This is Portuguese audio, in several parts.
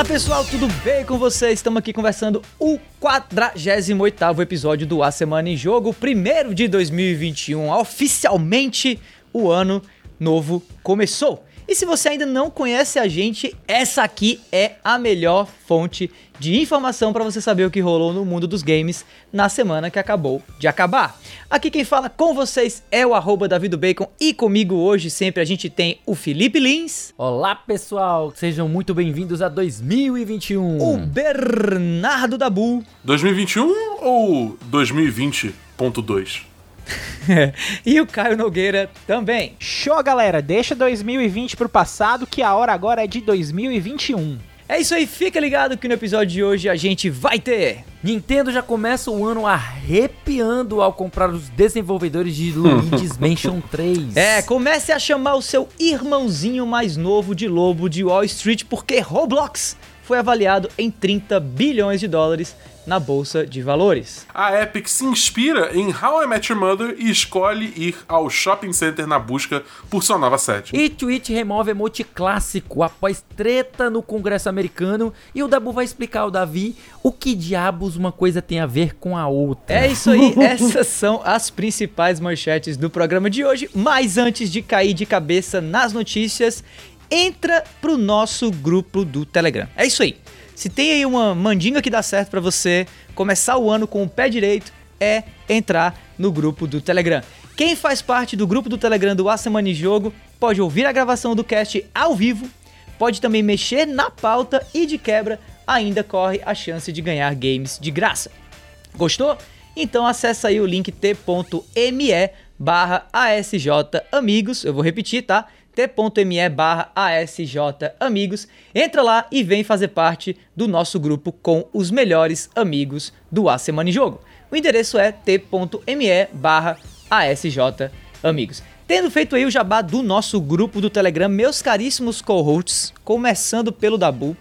Fala pessoal, tudo bem com vocês? Estamos aqui conversando o 48 episódio do A Semana em Jogo, primeiro de 2021. Oficialmente o ano novo começou. E se você ainda não conhece a gente, essa aqui é a melhor fonte de informação para você saber o que rolou no mundo dos games na semana que acabou de acabar. Aqui quem fala com vocês é o arroba Bacon e comigo hoje sempre a gente tem o Felipe Lins. Olá pessoal, sejam muito bem-vindos a 2021. O Bernardo Dabu. 2021 ou 2020.2? e o Caio Nogueira também. Show, galera! Deixa 2020 pro passado que a hora agora é de 2021. É isso aí, fica ligado que no episódio de hoje a gente vai ter. Nintendo já começa o ano arrepiando ao comprar os desenvolvedores de Luigi's Mansion 3. É, comece a chamar o seu irmãozinho mais novo de lobo de Wall Street porque Roblox foi avaliado em 30 bilhões de dólares na bolsa de valores. A Epic se inspira em How I Met Your Mother e escolhe ir ao shopping center na busca por sua nova sede. E Twitch remove emote clássico após treta no Congresso americano e o Dabu vai explicar ao Davi o que diabos uma coisa tem a ver com a outra. É isso aí, essas são as principais manchetes do programa de hoje, mas antes de cair de cabeça nas notícias, entra pro nosso grupo do Telegram. É isso aí. Se tem aí uma mandinga que dá certo para você começar o ano com o pé direito, é entrar no grupo do Telegram. Quem faz parte do grupo do Telegram do A Semana em Jogo pode ouvir a gravação do cast ao vivo, pode também mexer na pauta e de quebra ainda corre a chance de ganhar games de graça. Gostou? Então acessa aí o link t.me barra ASJ Amigos, eu vou repetir, tá? t.me barra ASJ Amigos. Entra lá e vem fazer parte do nosso grupo com os melhores amigos do A Semana em Jogo. O endereço é t.me barra ASJ Amigos. Tendo feito aí o jabá do nosso grupo do Telegram, meus caríssimos co-hosts, começando pelo Dabu,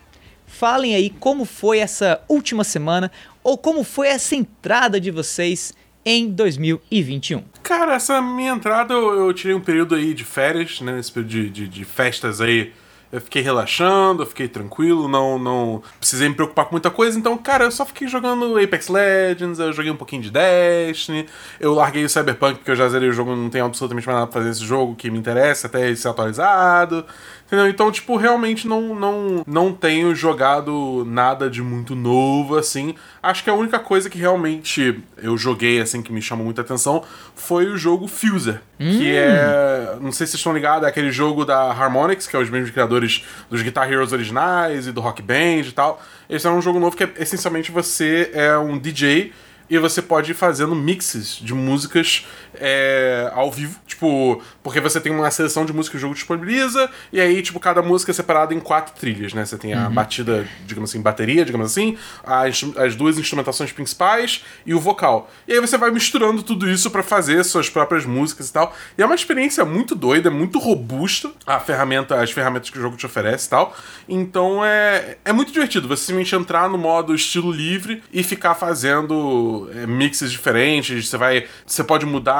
falem aí como foi essa última semana ou como foi essa entrada de vocês em 2021. Cara, essa minha entrada eu, eu tirei um período aí de férias, né? Esse período de, de, de festas aí. Eu fiquei relaxando, eu fiquei tranquilo, não, não precisei me preocupar com muita coisa. Então, cara, eu só fiquei jogando Apex Legends, eu joguei um pouquinho de Destiny, eu larguei o Cyberpunk porque eu já zerei o jogo, não tenho absolutamente mais nada pra fazer esse jogo que me interessa, até ser atualizado. Entendeu? Então, tipo, realmente não, não, não tenho jogado nada de muito novo, assim. Acho que a única coisa que realmente eu joguei, assim, que me chamou muita atenção foi o jogo Fuser. Hum. Que é. Não sei se vocês estão ligados, é aquele jogo da Harmonix, que é os mesmos criadores dos Guitar Heroes originais e do Rock Band e tal. Esse é um jogo novo que é essencialmente você é um DJ e você pode ir fazendo mixes de músicas é, ao vivo, tipo, porque você tem uma seleção de músicas que o jogo disponibiliza, e aí, tipo, cada música é separada em quatro trilhas, né? Você tem a uhum. batida, digamos assim, bateria, digamos assim, as, as duas instrumentações principais e o vocal. E aí você vai misturando tudo isso para fazer suas próprias músicas e tal. E é uma experiência muito doida, muito robusta a ferramenta, as ferramentas que o jogo te oferece e tal. Então é, é muito divertido você simplesmente entrar no modo estilo livre e ficar fazendo é, mixes diferentes. Você vai. Você pode mudar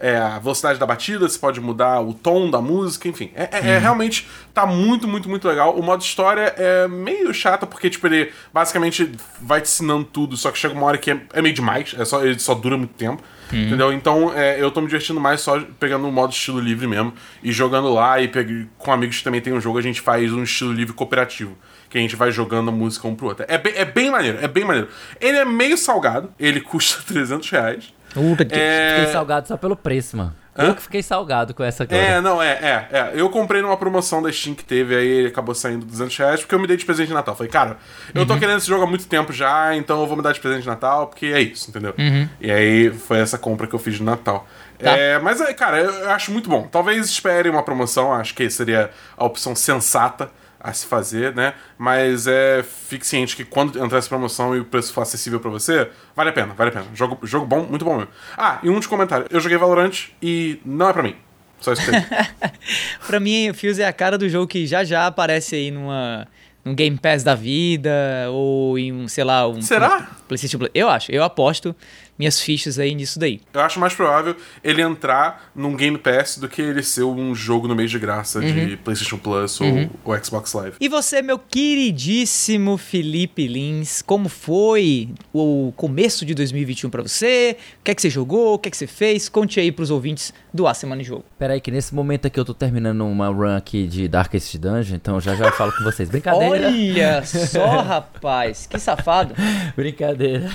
é, a velocidade da batida, você pode mudar o tom da música, enfim. É, é, é, realmente tá muito, muito, muito legal. O modo história é meio chato, porque, tipo, ele basicamente vai te ensinando tudo, só que chega uma hora que é, é meio demais, é só, ele só dura muito tempo. Uhum. Entendeu? Então é, eu tô me divertindo mais só pegando o modo estilo livre mesmo e jogando lá e pegue, com amigos que também tem um jogo, a gente faz um estilo livre cooperativo. Que a gente vai jogando a música um pro outro. É bem, é bem maneiro, é bem maneiro. Ele é meio salgado, ele custa 300 reais. Puta, que é... fiquei salgado só pelo preço, mano. Hã? Eu que fiquei salgado com essa coisa. É, não, é, é, é. Eu comprei numa promoção da Steam que teve, aí ele acabou saindo 200 reais, porque eu me dei de presente de Natal. Falei, cara, eu tô uhum. querendo esse jogo há muito tempo já, então eu vou me dar de presente de Natal, porque é isso, entendeu? Uhum. E aí foi essa compra que eu fiz de Natal. Tá. É, mas, cara, eu acho muito bom. Talvez espere uma promoção, acho que seria a opção sensata a se fazer, né? Mas é, fique ciente que quando entrar essa promoção e o preço for acessível para você, vale a pena, vale a pena. Jogo, jogo bom, muito bom mesmo. Ah, e um de comentário. Eu joguei Valorant e não é para mim. Só isso que Pra mim, o Fuse é a cara do jogo que já já aparece aí numa num Game Pass da vida, ou em um, sei lá, um Será? PlayStation Plus. Eu acho, eu aposto minhas fichas aí nisso daí. Eu acho mais provável ele entrar num Game Pass do que ele ser um jogo no mês de graça de PlayStation Plus ou, ou Xbox Live. E você, meu queridíssimo Felipe Lins, como foi o começo de 2021 pra você? O que é que você jogou? O que é que você fez? Conte aí pros ouvintes do A Semana em Jogo. Pera aí que nesse momento aqui eu tô terminando uma run aqui de Darkest Dungeon, então já já eu falo com vocês. Brincadeira. Olha só, rapaz, que safado. Brincadeira.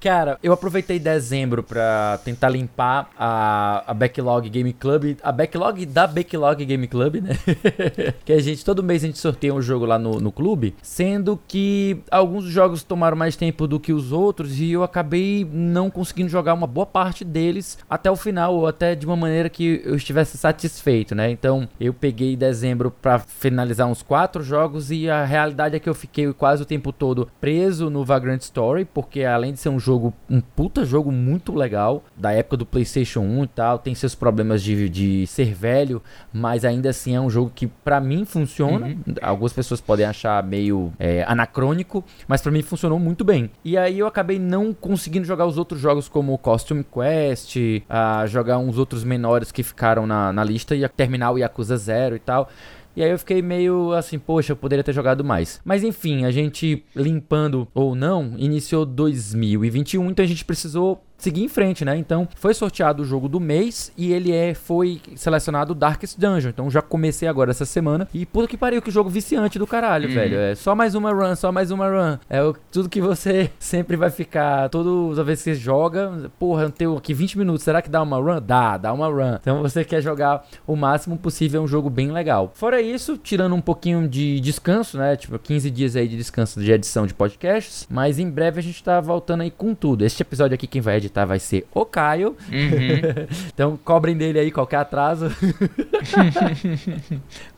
Cara, eu aproveitei dezembro pra tentar limpar a, a Backlog Game Club, a backlog da Backlog Game Club, né? que a gente, todo mês a gente sorteia um jogo lá no, no clube, sendo que alguns jogos tomaram mais tempo do que os outros e eu acabei não conseguindo jogar uma boa parte deles até o final, ou até de uma maneira que eu estivesse satisfeito, né? Então eu peguei dezembro pra finalizar uns quatro jogos e a realidade é que eu fiquei quase o tempo todo preso no Vagrant Story, porque além de ser um jogo, um puta jogo muito legal, da época do PlayStation 1 e tal, tem seus problemas de, de ser velho, mas ainda assim é um jogo que pra mim funciona. Algumas pessoas podem achar meio é, anacrônico, mas pra mim funcionou muito bem. E aí eu acabei não conseguindo jogar os outros jogos como Costume Quest, a jogar uns outros menores que ficaram na, na lista e terminar o Yakuza Zero e tal. E aí eu fiquei meio assim, poxa, eu poderia ter jogado mais. Mas enfim, a gente limpando ou não, iniciou 2021, então a gente precisou seguir em frente, né? Então, foi sorteado o jogo do mês e ele é foi selecionado Darkest Dungeon. Então, já comecei agora essa semana e puta que pariu, que jogo viciante do caralho, velho. É só mais uma run, só mais uma run. É o- tudo que você sempre vai ficar, toda vez que você joga, porra, eu tenho aqui 20 minutos, será que dá uma run? Dá, dá uma run. Então, você quer jogar o máximo possível, é um jogo bem legal. Fora isso, tirando um pouquinho de descanso, né? Tipo, 15 dias aí de descanso de edição de podcasts, mas em breve a gente tá voltando aí com tudo. Este episódio aqui quem vai editar vai ser o Caio. então cobrem dele aí qualquer atraso.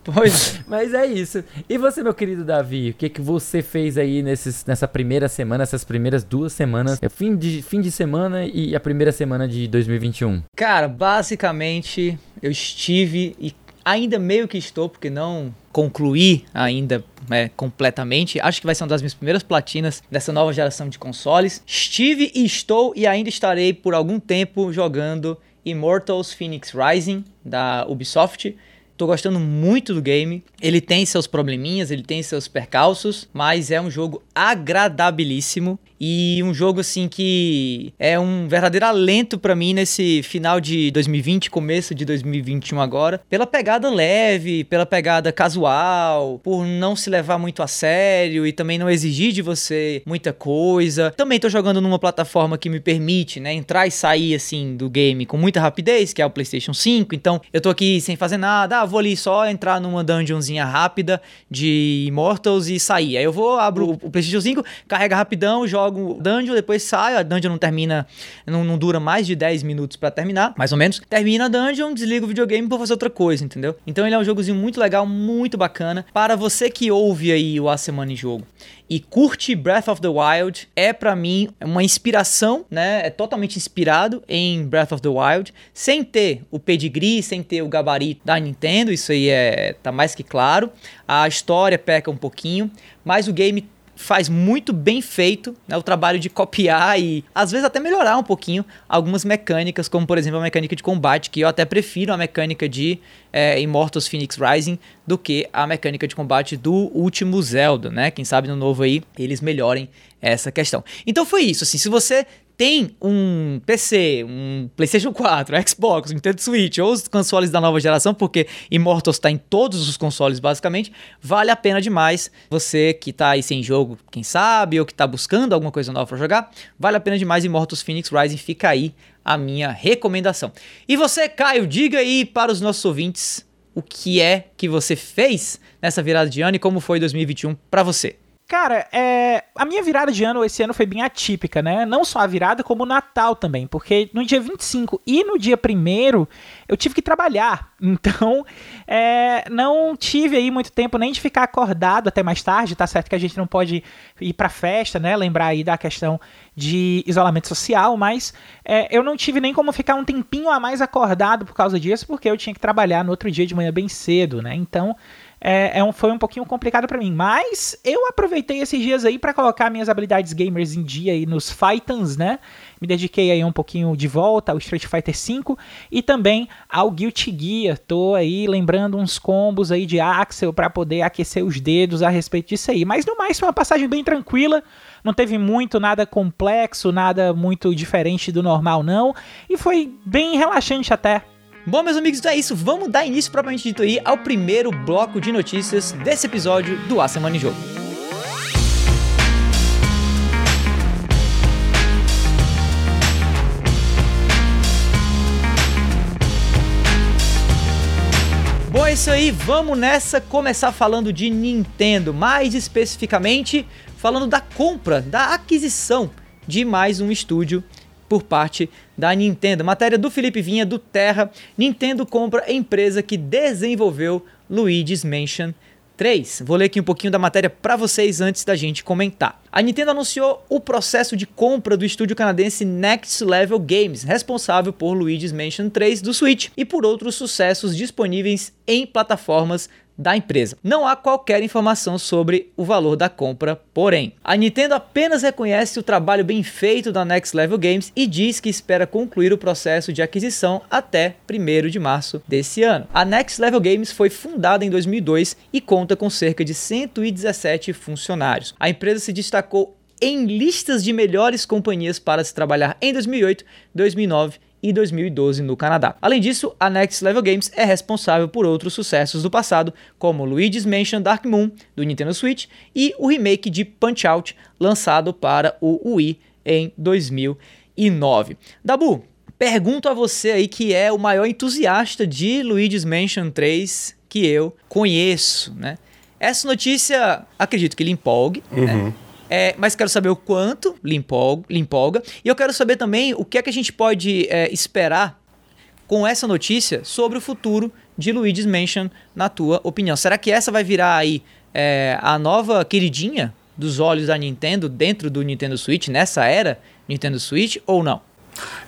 Pois, Mas é isso. E você, meu querido Davi, o que, que você fez aí nesses, nessa primeira semana, essas primeiras duas semanas? É fim de, fim de semana e a primeira semana de 2021. cara, basicamente eu estive e ainda meio que estou, porque não concluí ainda né, completamente. Acho que vai ser uma das minhas primeiras platinas dessa nova geração de consoles. Estive e estou e ainda estarei por algum tempo jogando Immortals Phoenix Rising da Ubisoft. Tô gostando muito do game. Ele tem seus probleminhas, ele tem seus percalços, mas é um jogo agradabilíssimo e um jogo assim que é um verdadeiro alento pra mim nesse final de 2020, começo de 2021 agora, pela pegada leve, pela pegada casual, por não se levar muito a sério e também não exigir de você muita coisa. Também tô jogando numa plataforma que me permite, né, entrar e sair assim do game com muita rapidez, que é o PlayStation 5. Então, eu tô aqui sem fazer nada, ah, vou ali só entrar numa dungeonzinha rápida de Immortals e sair. Aí eu vou, abro o PlayStation 5, carrega rapidão, jogo dungeon, depois saio. A dungeon não termina, não, não dura mais de 10 minutos pra terminar, mais ou menos. Termina a dungeon, desliga o videogame pra fazer outra coisa, entendeu? Então ele é um jogozinho muito legal, muito bacana. Para você que ouve aí o A Semana em Jogo e curte Breath of the Wild, é pra mim uma inspiração, né? É totalmente inspirado em Breath of the Wild, sem ter o pedigree, sem ter o gabarito da Nintendo, isso aí é tá mais que claro. A história peca um pouquinho, mas o game faz muito bem feito né, o trabalho de copiar e às vezes até melhorar um pouquinho algumas mecânicas, como por exemplo a mecânica de combate, que eu até prefiro a mecânica de é, Immortals Phoenix Rising do que a mecânica de combate do último Zelda, né? Quem sabe no novo aí eles melhorem essa questão. Então foi isso, assim, se você tem um PC, um PlayStation 4, Xbox, Nintendo Switch ou os consoles da nova geração, porque Immortals está em todos os consoles basicamente, vale a pena demais. Você que tá aí sem jogo, quem sabe, ou que tá buscando alguma coisa nova para jogar, vale a pena demais Immortals Phoenix Rising, fica aí a minha recomendação. E você, Caio, diga aí para os nossos ouvintes o que é que você fez nessa virada de ano e como foi 2021 para você. Cara, é, a minha virada de ano esse ano foi bem atípica, né? Não só a virada, como o Natal também. Porque no dia 25 e no dia 1 eu tive que trabalhar. Então, é, não tive aí muito tempo nem de ficar acordado até mais tarde. Tá certo que a gente não pode ir pra festa, né? Lembrar aí da questão de isolamento social, mas é, eu não tive nem como ficar um tempinho a mais acordado por causa disso, porque eu tinha que trabalhar no outro dia de manhã bem cedo, né? Então, é, é um, foi um pouquinho complicado para mim. Mas eu aproveitei esses dias aí para colocar minhas habilidades gamers em dia aí nos Fightans, né? Me dediquei aí um pouquinho de volta ao Street Fighter V e também ao Guilty Gear. Tô aí lembrando uns combos aí de Axel para poder aquecer os dedos a respeito disso aí. Mas no mais foi uma passagem bem tranquila. Não teve muito nada complexo, nada muito diferente do normal não, e foi bem relaxante até. Bom, meus amigos, então é isso. Vamos dar início, propriamente dito aí, ao primeiro bloco de notícias desse episódio do A Semana em Jogo. Bom, é isso aí, vamos nessa começar falando de Nintendo, mais especificamente falando da compra, da aquisição de mais um estúdio por parte da Nintendo. Matéria do Felipe Vinha, do Terra. Nintendo compra empresa que desenvolveu Luigi's Mansion 3. Vou ler aqui um pouquinho da matéria para vocês antes da gente comentar. A Nintendo anunciou o processo de compra do estúdio canadense Next Level Games, responsável por Luigi's Mansion 3 do Switch e por outros sucessos disponíveis em plataformas da empresa. Não há qualquer informação sobre o valor da compra, porém, a Nintendo apenas reconhece o trabalho bem feito da Next Level Games e diz que espera concluir o processo de aquisição até 1 de março desse ano. A Next Level Games foi fundada em 2002 e conta com cerca de 117 funcionários. A empresa se destacou em listas de melhores companhias para se trabalhar em 2008, 2009 e 2012 no Canadá. Além disso, a Next Level Games é responsável por outros sucessos do passado, como Luigi's Mansion Dark Moon do Nintendo Switch e o remake de Punch-Out lançado para o Wii em 2009. Dabu, pergunto a você aí que é o maior entusiasta de Luigi's Mansion 3 que eu conheço, né? Essa notícia, acredito que lhe empolgue, né? uhum. né? É, mas quero saber o quanto empolga. E eu quero saber também o que é que a gente pode é, esperar com essa notícia sobre o futuro de Luigi's Mansion, na tua opinião. Será que essa vai virar aí é, a nova queridinha dos olhos da Nintendo dentro do Nintendo Switch, nessa era Nintendo Switch, ou não?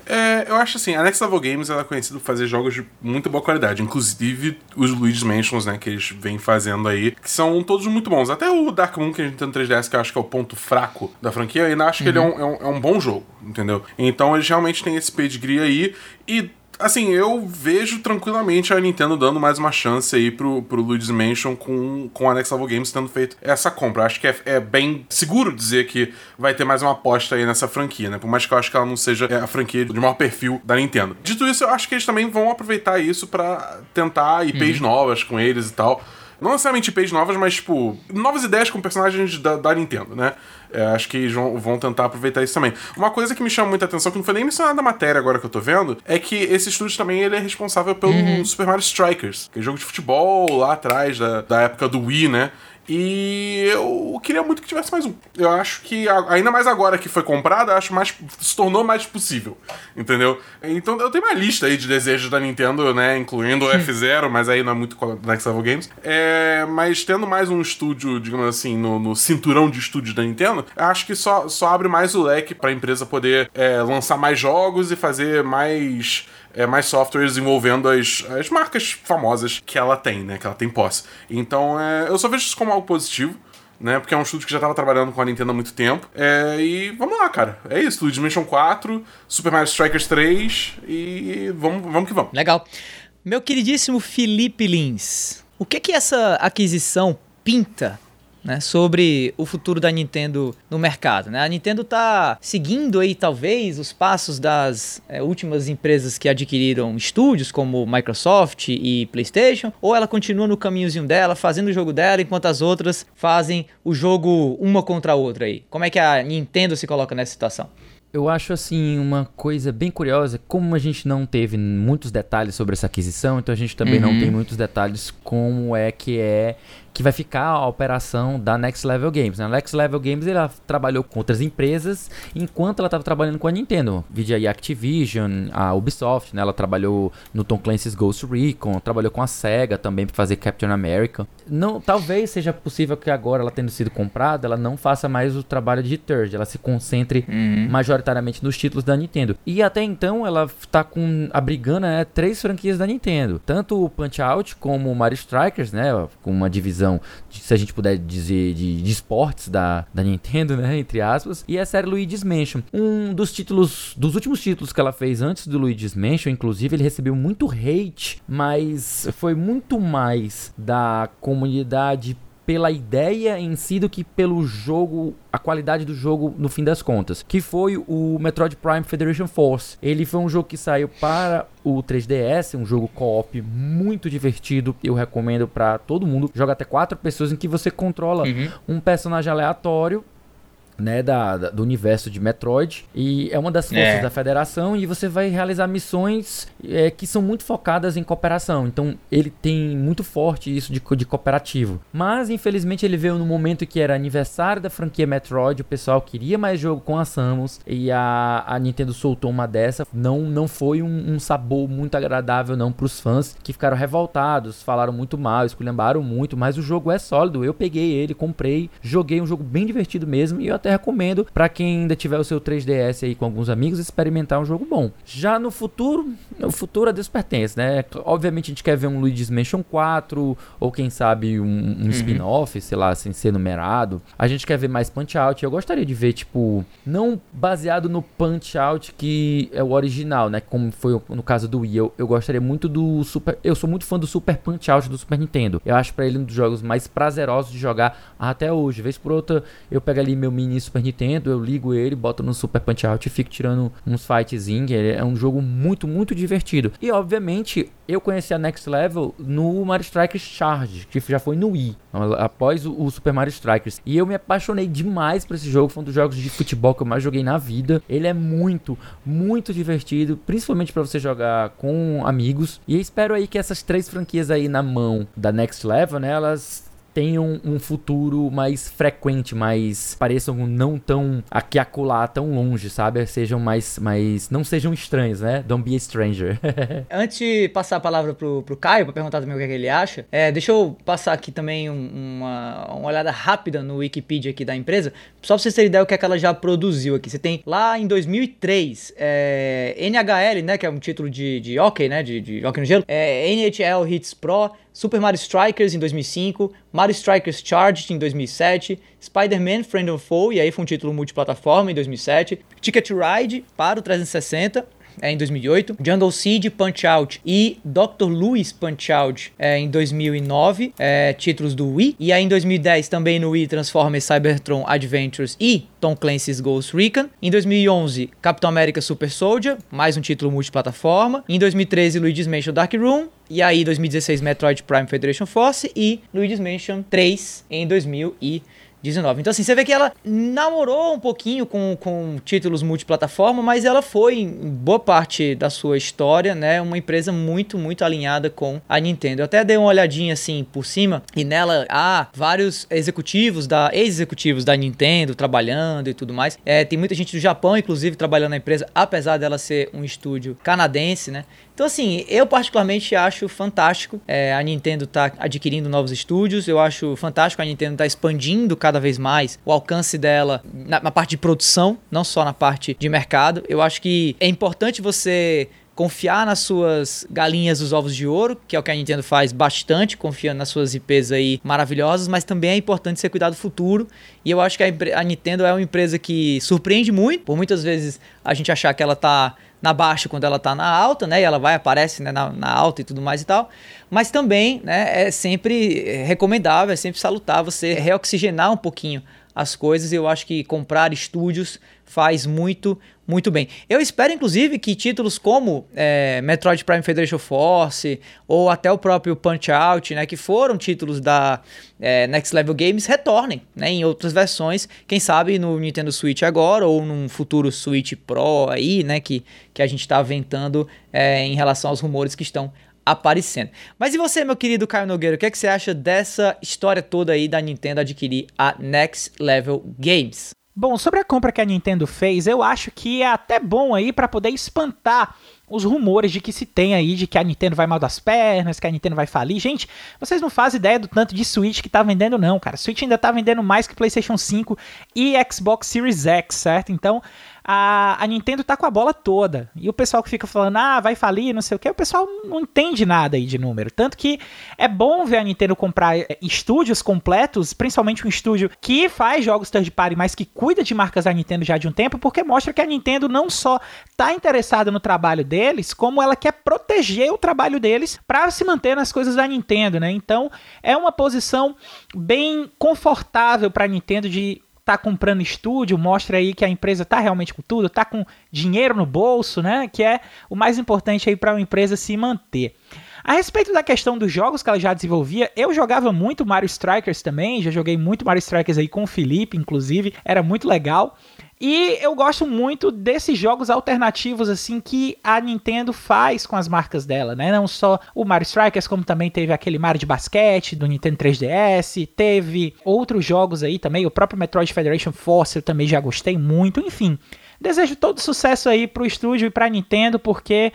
É, eu acho assim, a Next Level Games ela é conhecida por fazer jogos de muito boa qualidade, inclusive os Luigi's Mansions, né, que eles vêm fazendo aí, que são todos muito bons. Até o Dark Moon que a gente tem no 3DS, que eu acho que é o ponto fraco da franquia, eu ainda acho uhum. que ele é um, é um, é um bom jogo, entendeu? Então eles realmente têm esse pedigree aí, e assim, eu vejo tranquilamente a Nintendo dando mais uma chance aí pro, pro Luigi's Mansion com, com a Next Level Games tendo feito essa compra. Acho que é, é, bem seguro dizer que vai ter mais uma aposta aí nessa franquia, né? Por mais que eu acho que ela não seja é, a franquia de maior perfil da Nintendo. Dito isso, eu acho que eles também vão aproveitar isso para tentar IPs uhum. novas com eles e tal. Não necessariamente IPs novas, mas, tipo, novas ideias com personagens da, da Nintendo, né? É, acho que vão tentar aproveitar isso também. Uma coisa que me chama muita atenção, que não foi nem mencionada na matéria agora que eu tô vendo, é que esse estúdio também ele é responsável pelo uhum. Super Mario Strikers, que é jogo de futebol lá atrás, da, da época do Wii, né? E eu queria muito que tivesse mais um. Eu acho que, ainda mais agora que foi comprada, acho mais se tornou mais possível. Entendeu? Então eu tenho uma lista aí de desejos da Nintendo, né? Incluindo o F0, mas aí não é muito Next Level Games. É, mas tendo mais um estúdio, digamos assim, no, no cinturão de estúdios da Nintendo, acho que só, só abre mais o leque para a empresa poder é, lançar mais jogos e fazer mais é, mais softwares envolvendo as, as marcas famosas que ela tem, né? Que ela tem posse. Então, é, eu só vejo isso como algo positivo. Né, porque é um estúdio que já estava trabalhando com a Nintendo há muito tempo. É, e vamos lá, cara. É isso. Luigi's Mansion 4, Super Mario Strikers 3 e vamos, vamos que vamos. Legal. Meu queridíssimo Felipe Lins, o que que essa aquisição pinta né, sobre o futuro da Nintendo no mercado. Né? A Nintendo está seguindo aí talvez os passos das é, últimas empresas que adquiriram estúdios como Microsoft e PlayStation, ou ela continua no caminhozinho dela, fazendo o jogo dela, enquanto as outras fazem o jogo uma contra a outra aí. Como é que a Nintendo se coloca nessa situação? Eu acho assim uma coisa bem curiosa, como a gente não teve muitos detalhes sobre essa aquisição, então a gente também uhum. não tem muitos detalhes como é que é que vai ficar a operação da Next Level Games. Né? A Next Level Games ela trabalhou com outras empresas enquanto ela estava trabalhando com a Nintendo. Vídeo aí Activision, a Ubisoft, né? ela trabalhou no Tom Clancy's Ghost Recon, trabalhou com a SEGA também para fazer Captain America. Não, talvez seja possível que agora ela tendo sido comprada, ela não faça mais o trabalho de third, ela se concentre uhum. majoritariamente nos títulos da Nintendo. E até então ela está com abrigando né, três franquias da Nintendo, tanto o Punch-Out como o Mario Strikers, né, com uma divisão, de, se a gente puder dizer, de, de esportes da, da Nintendo, né, entre aspas, e a série Luigi's Mansion. Um dos títulos, dos últimos títulos que ela fez antes do Luigi's Mansion, inclusive, ele recebeu muito hate, mas foi muito mais da comunidade pela ideia em si do que pelo jogo, a qualidade do jogo no fim das contas, que foi o Metroid Prime Federation Force. Ele foi um jogo que saiu para o 3DS, um jogo co-op muito divertido. Eu recomendo para todo mundo. Joga até quatro pessoas em que você controla uhum. um personagem aleatório né, da, da, do universo de Metroid e é uma das forças é. da Federação e você vai realizar missões é, que são muito focadas em cooperação. Então ele tem muito forte isso de, de cooperativo. Mas infelizmente ele veio no momento que era aniversário da franquia Metroid, o pessoal queria mais jogo com a Samus e a, a Nintendo soltou uma dessa. Não, não foi um, um sabor muito agradável não para os fãs que ficaram revoltados, falaram muito mal, esculhambaram muito, mas o jogo é sólido. Eu peguei ele, comprei, joguei um jogo bem divertido mesmo e eu até recomendo para quem ainda tiver o seu 3DS aí com alguns amigos experimentar um jogo bom. Já no futuro, o futuro a Deus pertence, né? Obviamente a gente quer ver um Luigi's Mansion 4 ou quem sabe um, um uhum. spin-off, sei lá, sem ser numerado. A gente quer ver mais Punch-Out. Eu gostaria de ver, tipo, não baseado no Punch-Out que é o original, né? Como foi no caso do Wii. Eu, eu gostaria muito do Super... Eu sou muito fã do Super Punch-Out do Super Nintendo. Eu acho para ele um dos jogos mais prazerosos de jogar até hoje. Vez por outra, eu pego ali meu mini Super Nintendo, eu ligo ele, boto no Super Punch Out e fico tirando uns fightzinhos. É um jogo muito, muito divertido. E obviamente eu conheci a Next Level no Mario Strikers Charge, que já foi no Wii, após o, Super Mario Strikers. E eu me apaixonei demais por esse jogo, foi um dos jogos de futebol que eu mais joguei na vida. Ele é muito, muito divertido, principalmente para você jogar com amigos. E espero aí que essas três franquias aí na mão da Next Level, né, elas tenham um futuro mais frequente, mais pareçam não tão aqui acolá, tão longe, sabe? Sejam mais, mais não sejam estranhos, né? Don't be a stranger. Antes de passar a palavra pro, pro Caio para perguntar também o que, é que ele acha, é, deixa eu passar aqui também um, uma, uma olhada rápida no Wikipedia aqui da empresa, só pra vocês terem ideia o que, é que ela já produziu aqui. Você tem lá em 2003 é, NHL, né? Que é um título de, de hockey, né? De, de hockey no gelo. É, NHL Hits Pro. Super Mario Strikers em 2005, Mario Strikers Charged em 2007, Spider-Man Friend of Foe, e aí foi um título multiplataforma em 2007, Ticket to Ride para o 360, é, em 2008, Jungle Seed Punch Out e Dr. Louis Punch Out é, em 2009, é, títulos do Wii. E aí em 2010 também no Wii Transformers Cybertron Adventures e Tom Clancy's Ghost Recon. Em 2011, Capitão América Super Soldier, mais um título multiplataforma. Em 2013, Luigi's Mansion Dark Room. E aí, 2016, Metroid Prime Federation Force e Luigi's Mansion 3 em 2015. 19. Então, assim, você vê que ela namorou um pouquinho com, com títulos multiplataforma, mas ela foi, em boa parte da sua história, né, uma empresa muito, muito alinhada com a Nintendo. Eu até dei uma olhadinha assim por cima e nela há vários executivos, da ex-executivos da Nintendo trabalhando e tudo mais. É, tem muita gente do Japão, inclusive, trabalhando na empresa, apesar dela ser um estúdio canadense, né? Então, assim, eu particularmente acho fantástico é, a Nintendo tá adquirindo novos estúdios. Eu acho fantástico a Nintendo tá expandindo cada vez mais o alcance dela na, na parte de produção, não só na parte de mercado. Eu acho que é importante você confiar nas suas galinhas dos ovos de ouro, que é o que a Nintendo faz bastante, confiando nas suas IPs aí maravilhosas, mas também é importante você cuidar do futuro. E eu acho que a, a Nintendo é uma empresa que surpreende muito, por muitas vezes a gente achar que ela tá na baixa quando ela está na alta, né? E ela vai aparece né, na, na, alta e tudo mais e tal. Mas também, né? É sempre recomendável, é sempre salutar você reoxigenar um pouquinho as coisas. Eu acho que comprar estúdios faz muito, muito bem. Eu espero, inclusive, que títulos como é, Metroid Prime Federation Force ou até o próprio Punch-Out, né, que foram títulos da é, Next Level Games, retornem né, em outras versões. Quem sabe no Nintendo Switch agora ou num futuro Switch Pro aí, né, que, que a gente está aventando é, em relação aos rumores que estão aparecendo. Mas e você, meu querido Caio Nogueira, o que, é que você acha dessa história toda aí da Nintendo adquirir a Next Level Games? Bom, sobre a compra que a Nintendo fez, eu acho que é até bom aí para poder espantar os rumores de que se tem aí de que a Nintendo vai mal das pernas, que a Nintendo vai falir. Gente, vocês não fazem ideia do tanto de Switch que tá vendendo não, cara. Switch ainda tá vendendo mais que PlayStation 5 e Xbox Series X, certo? Então, a, a Nintendo tá com a bola toda. E o pessoal que fica falando, ah, vai falir, não sei o que, o pessoal não entende nada aí de número. Tanto que é bom ver a Nintendo comprar é, estúdios completos, principalmente um estúdio que faz jogos third party, mas que cuida de marcas da Nintendo já de um tempo, porque mostra que a Nintendo não só tá interessada no trabalho deles, como ela quer proteger o trabalho deles para se manter nas coisas da Nintendo, né? Então, é uma posição bem confortável para a Nintendo de tá comprando estúdio, mostra aí que a empresa tá realmente com tudo, tá com dinheiro no bolso, né? Que é o mais importante aí para uma empresa se manter. A respeito da questão dos jogos que ela já desenvolvia, eu jogava muito Mario Strikers também, já joguei muito Mario Strikers aí com o Felipe, inclusive, era muito legal. E eu gosto muito desses jogos alternativos assim que a Nintendo faz com as marcas dela, né? Não só o Mario Strikers, como também teve aquele Mario de basquete do Nintendo 3DS, teve outros jogos aí também, o próprio Metroid Federation Force eu também já gostei muito, enfim. Desejo todo sucesso aí pro estúdio e pra Nintendo, porque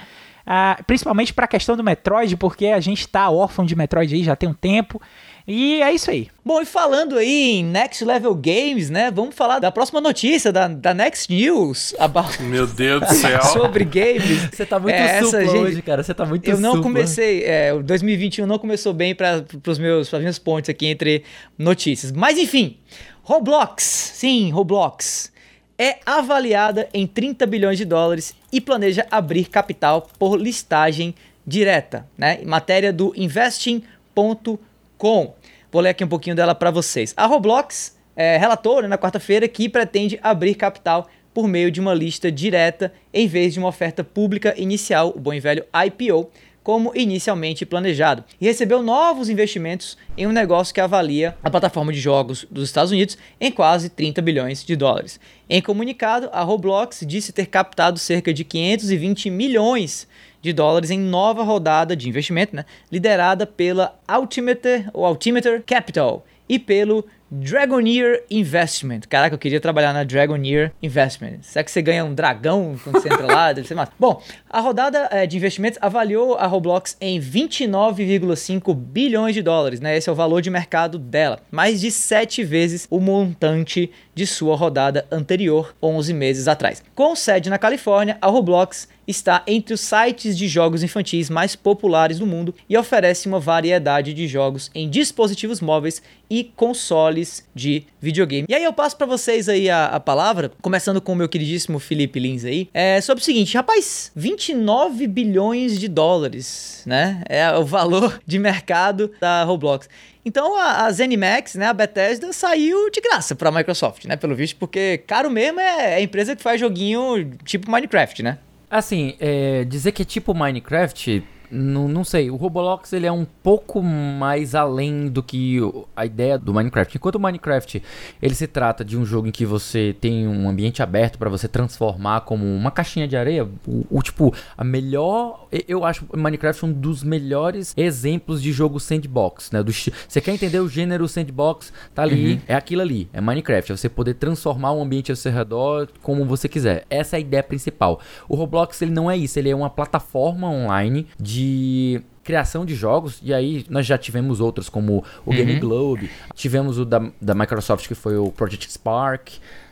Uh, principalmente para a questão do Metroid, porque a gente tá órfão de Metroid aí já tem um tempo. E é isso aí. Bom, e falando aí em Next Level Games, né? Vamos falar da próxima notícia, da, da Next News. About... Meu Deus do céu. sobre games. Você tá muito é, supla gente... hoje, cara. Você tá muito Eu não comecei, é, 2021 não começou bem para os meus, pras minhas pontes aqui entre notícias. Mas enfim, Roblox, sim, Roblox, é avaliada em 30 bilhões de dólares e planeja abrir capital por listagem direta, né? Matéria do investing.com com. Vou ler aqui um pouquinho dela para vocês. A Roblox é, relatou né, na quarta-feira que pretende abrir capital por meio de uma lista direta em vez de uma oferta pública inicial, o bom e velho IPO, como inicialmente planejado, e recebeu novos investimentos em um negócio que avalia a plataforma de jogos dos Estados Unidos em quase 30 bilhões de dólares. Em comunicado, a Roblox disse ter captado cerca de 520 milhões de dólares em nova rodada de investimento, né, liderada pela Altimeter, ou Altimeter Capital e pelo Dragoneer Investment. Caraca, eu queria trabalhar na Dragoneer Investment. Será que você ganha um dragão quando você entra lá? Deve ser massa. Bom, a rodada é, de investimentos avaliou a Roblox em 29,5 bilhões de dólares, né? Esse é o valor de mercado dela. Mais de sete vezes o montante de sua rodada anterior, 11 meses atrás. Com sede na Califórnia, a Roblox está entre os sites de jogos infantis mais populares do mundo e oferece uma variedade de jogos em dispositivos móveis e consoles de videogame. E aí eu passo para vocês aí a, a, palavra, começando com o meu queridíssimo Felipe Lins aí, é sobre o seguinte, rapaz, 29 bilhões de dólares, né? É o valor de mercado da Roblox. Então a, a ZeniMax, né, a Bethesda saiu de graça para a Microsoft, né, pelo visto, porque caro mesmo é, é a empresa que faz joguinho tipo Minecraft, né? Assim, é, dizer que é tipo Minecraft não, não sei, o Roblox ele é um pouco mais além do que a ideia do Minecraft. Enquanto o Minecraft ele se trata de um jogo em que você tem um ambiente aberto para você transformar como uma caixinha de areia, o, o, tipo a melhor, eu acho Minecraft um dos melhores exemplos de jogo sandbox, né? Do, você quer entender o gênero sandbox? Tá ali, uhum. é aquilo ali, é Minecraft, é você poder transformar o ambiente ao seu redor como você quiser. Essa é a ideia principal. O Roblox ele não é isso, ele é uma plataforma online de de criação de jogos, e aí nós já tivemos outros, como o uhum. Game Globe, tivemos o da, da Microsoft que foi o Project Spark,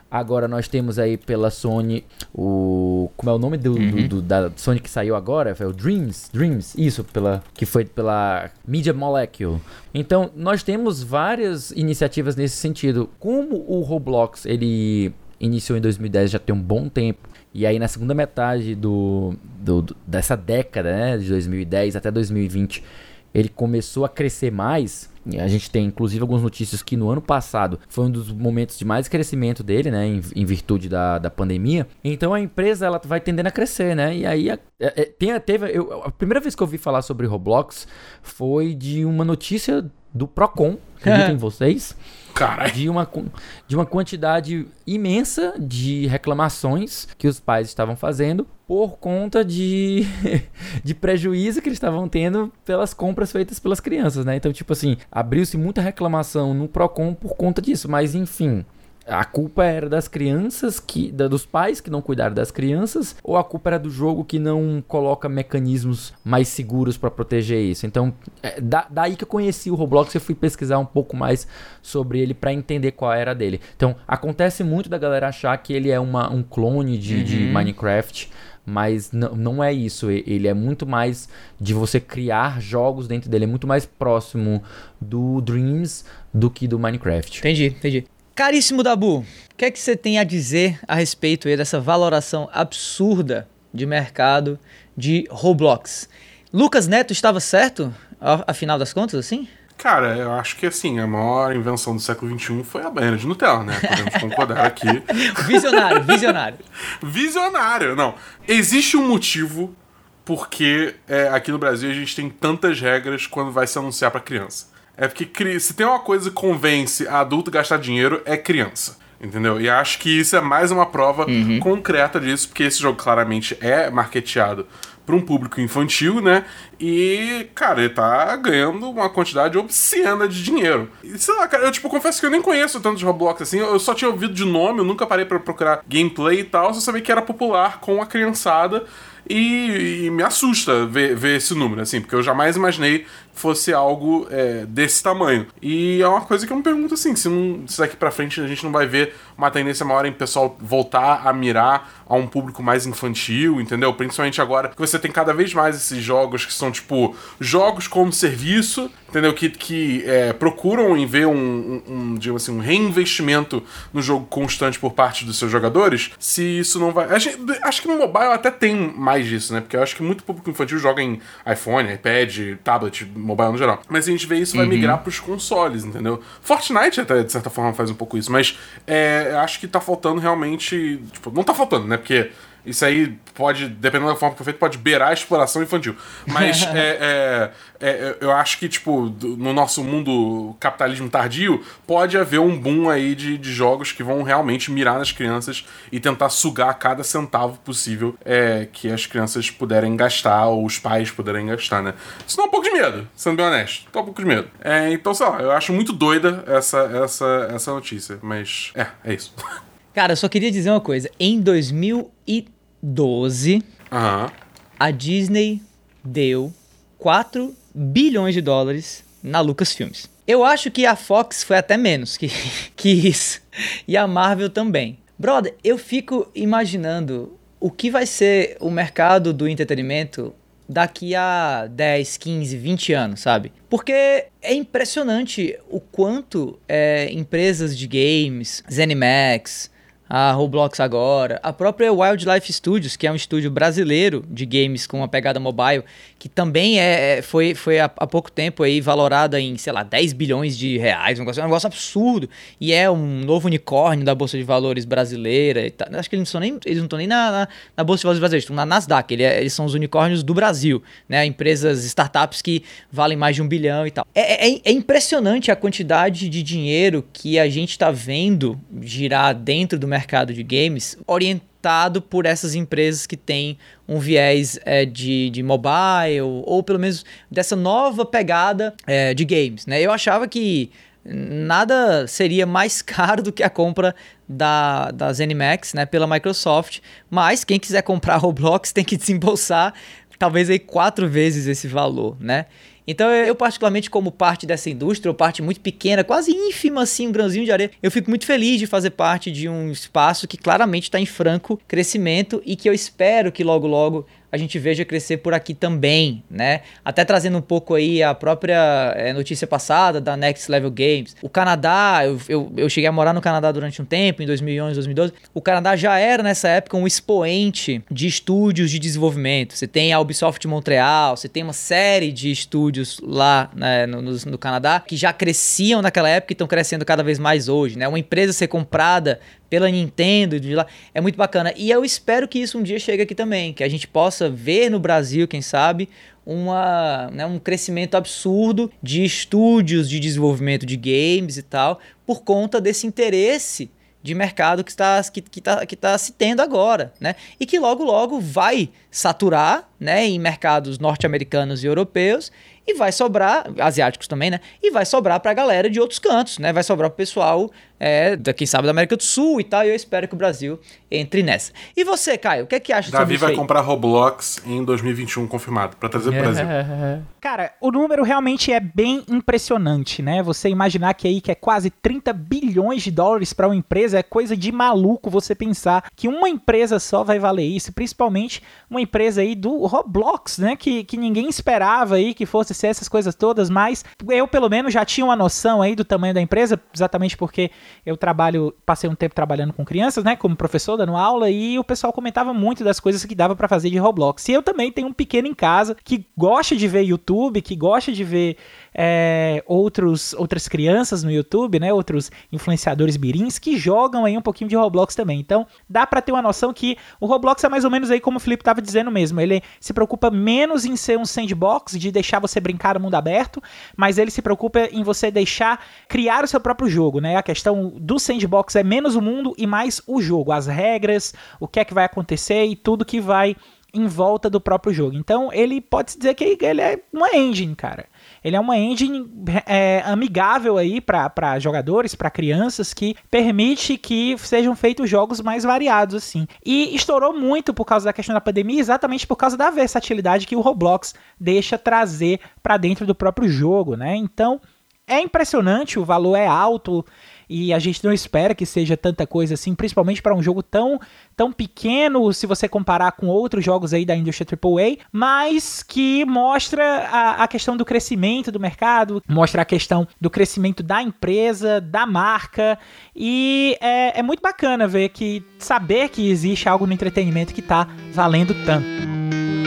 Agora nós temos aí pela Sony o. Como é o nome do, uhum. do, do, da Sony que saiu agora? Foi o Dreams. Dreams, isso, pela, que foi pela Media Molecule. Então, nós temos várias iniciativas nesse sentido. Como o Roblox ele iniciou em 2010, já tem um bom tempo. E aí na segunda metade do, do, do, dessa década, né, de 2010 até 2020, ele começou a crescer mais. A gente tem inclusive algumas notícias que no ano passado foi um dos momentos de mais crescimento dele, né, em, em virtude da, da pandemia. Então a empresa ela vai tendendo a crescer, né? E aí a, a, é, tem, teve eu, a primeira vez que eu ouvi falar sobre Roblox foi de uma notícia do Procon, acreditem vocês, De uma, de uma quantidade imensa de reclamações que os pais estavam fazendo por conta de, de prejuízo que eles estavam tendo pelas compras feitas pelas crianças, né? Então, tipo assim, abriu-se muita reclamação no Procon por conta disso, mas enfim. A culpa era das crianças, que da- dos pais que não cuidaram das crianças, ou a culpa era do jogo que não coloca mecanismos mais seguros pra proteger isso? Então, é, da- daí que eu conheci o Roblox, eu fui pesquisar um pouco mais sobre ele pra entender qual era dele. Então, acontece muito da galera achar que ele é uma, um clone de, de Minecraft, mas não, é isso. Ele é muito mais de você criar jogos dentro dele, é muito mais próximo do Dreams do que do Minecraft. Entendi, entendi. Caríssimo Dabu, o que é que você tem a dizer a respeito aí dessa valoração absurda de mercado de Roblox? Lucas Neto estava certo, afinal das contas, assim? Cara, eu acho que assim, a maior invenção do século XXI foi a banheira de Nutella, né? Podemos concordar aqui. Visionário, visionário. Visionário, não. Existe um motivo porque é, aqui no Brasil a gente tem tantas regras quando vai se anunciar pra criança. É porque se tem uma coisa que convence a adulto a gastar dinheiro, é criança. Entendeu? E acho que isso é mais uma prova concreta disso, porque esse jogo claramente é marketeado para um público infantil, né? E, cara, ele tá ganhando uma quantidade obscena de dinheiro. E, sei lá, cara, eu tipo, confesso que eu nem conheço tanto de Roblox assim, eu só tinha ouvido de nome, eu nunca parei pra procurar gameplay e tal, só sabia que era popular com a criançada. E, e me assusta ver, ver esse número, assim, porque eu jamais imaginei fosse algo é, desse tamanho. E é uma coisa que eu me pergunto assim: se, não, se daqui pra frente a gente não vai ver uma tendência maior em pessoal voltar a mirar a um público mais infantil, entendeu? Principalmente agora que você tem cada vez mais esses jogos que são, tipo, jogos como serviço, entendeu? Que, que é, procuram em ver um, um, um, digamos assim, um reinvestimento no jogo constante por parte dos seus jogadores. Se isso não vai. Acho, acho que no mobile até tem mais disso, né? Porque eu acho que muito público infantil joga em iPhone, iPad, tablet, mobile no geral. Mas a gente vê isso vai migrar pros consoles, entendeu? Fortnite até, de certa forma, faz um pouco isso, mas é, acho que tá faltando realmente. Tipo, não tá faltando, né? Porque. Isso aí pode, dependendo da forma que for feito, pode beirar a exploração infantil. Mas é, é, é, eu acho que, tipo, no nosso mundo capitalismo tardio, pode haver um boom aí de, de jogos que vão realmente mirar nas crianças e tentar sugar cada centavo possível é, que as crianças puderem gastar ou os pais puderem gastar, né? Isso dá um pouco de medo, sendo bem honesto. Dá um pouco de medo. É, então, sei lá, eu acho muito doida essa, essa, essa notícia. Mas, é, é isso. Cara, eu só queria dizer uma coisa. Em 2012, Aham. a Disney deu 4 bilhões de dólares na Lucasfilmes. Eu acho que a Fox foi até menos que, que isso. E a Marvel também. Brother, eu fico imaginando o que vai ser o mercado do entretenimento daqui a 10, 15, 20 anos, sabe? Porque é impressionante o quanto é, empresas de games, ZeniMax, a Roblox agora, a própria Wildlife Studios, que é um estúdio brasileiro de games com uma pegada mobile, que também é, é- foi, foi há, há pouco tempo aí valorada em, sei lá, 10 bilhões de reais, um negócio, um negócio absurdo, e é um novo unicórnio da Bolsa de Valores brasileira, acho que eles não estão nem, nem na, na, na Bolsa de Valores brasileira, estão na Nasdaq, ele é- eles são os unicórnios do Brasil, né, empresas, startups que valem mais de um bilhão e tal. É, é- é impressionante a quantidade de dinheiro que a gente está vendo girar dentro do mercado de games, orientado por essas empresas que têm um viés é, de, de mobile, ou pelo menos dessa nova pegada é, de games. Né? Eu achava que nada seria mais caro do que a compra da, da ZeniMax né, pela Microsoft, mas quem quiser comprar Roblox tem que desembolsar talvez aí quatro vezes esse valor, né? Então eu, particularmente como parte dessa indústria, ou parte muito pequena, quase ínfima assim, um grãozinho de areia, eu fico muito feliz de fazer parte de um espaço que claramente está em franco crescimento e que eu espero que logo logo a gente veja crescer por aqui também, né? Até trazendo um pouco aí a própria é, notícia passada da Next Level Games. O Canadá, eu, eu, eu, cheguei a morar no Canadá durante um tempo, em 2011, 2012. O Canadá já era nessa época um expoente de estúdios de desenvolvimento. Você tem a Ubisoft Montreal, você tem uma série de estúdios estúdios lá né, no, no, no, Canadá, que já cresciam naquela época e estão crescendo cada vez mais hoje, né? Uma empresa ser comprada pela Nintendo de lá é muito bacana. E eu espero que isso um dia chegue aqui também, que a gente possa ver no Brasil, quem sabe, uma, né, um crescimento absurdo de estúdios de desenvolvimento de games e tal, por conta desse interesse de mercado que está, que, que, tá, que tá se tendo agora, né? E que logo logo vai saturar, né, em mercados norte-americanos e europeus e vai sobrar, asiáticos também, né? E vai sobrar pra galera de outros cantos, né? Vai sobrar pro pessoal, é, da, quem sabe, da América do Sul e tal. E eu espero que o Brasil entre nessa. E você, Caio, o que é que acha Davi sobre isso vai aí? comprar Roblox em 2021, confirmado, pra trazer pro Brasil. Cara, o número realmente é bem impressionante, né? Você imaginar que aí que é quase 30 bilhões de dólares para uma empresa é coisa de maluco você pensar que uma empresa só vai valer isso, principalmente uma empresa aí do Roblox, né? Que, que ninguém esperava aí que fosse ser essas coisas todas, mas eu pelo menos já tinha uma noção aí do tamanho da empresa, exatamente porque eu trabalho, passei um tempo trabalhando com crianças, né? Como professor dando aula e o pessoal comentava muito das coisas que dava para fazer de Roblox. E eu também tenho um pequeno em casa que gosta de ver YouTube, que gosta de ver é, outros, outras crianças no YouTube, né? Outros influenciadores birins que jogam aí um pouquinho de Roblox também. Então, dá para ter uma noção que o Roblox é mais ou menos aí como o Felipe estava dizendo mesmo. Ele se preocupa menos em ser um sandbox, de deixar você brincar no mundo aberto, mas ele se preocupa em você deixar criar o seu próprio jogo, né? A questão do sandbox é menos o mundo e mais o jogo, as regras, o que é que vai acontecer e tudo que vai em volta do próprio jogo. Então, ele pode se dizer que ele é uma engine, cara. Ele é uma engine é, amigável aí para jogadores, para crianças, que permite que sejam feitos jogos mais variados assim. E estourou muito por causa da questão da pandemia, exatamente por causa da versatilidade que o Roblox deixa trazer para dentro do próprio jogo, né? Então, é impressionante, o valor é alto e a gente não espera que seja tanta coisa assim, principalmente para um jogo tão, tão pequeno, se você comparar com outros jogos aí da indústria AAA, mas que mostra a, a questão do crescimento do mercado, mostra a questão do crescimento da empresa, da marca, e é, é muito bacana ver que saber que existe algo no entretenimento que está valendo tanto.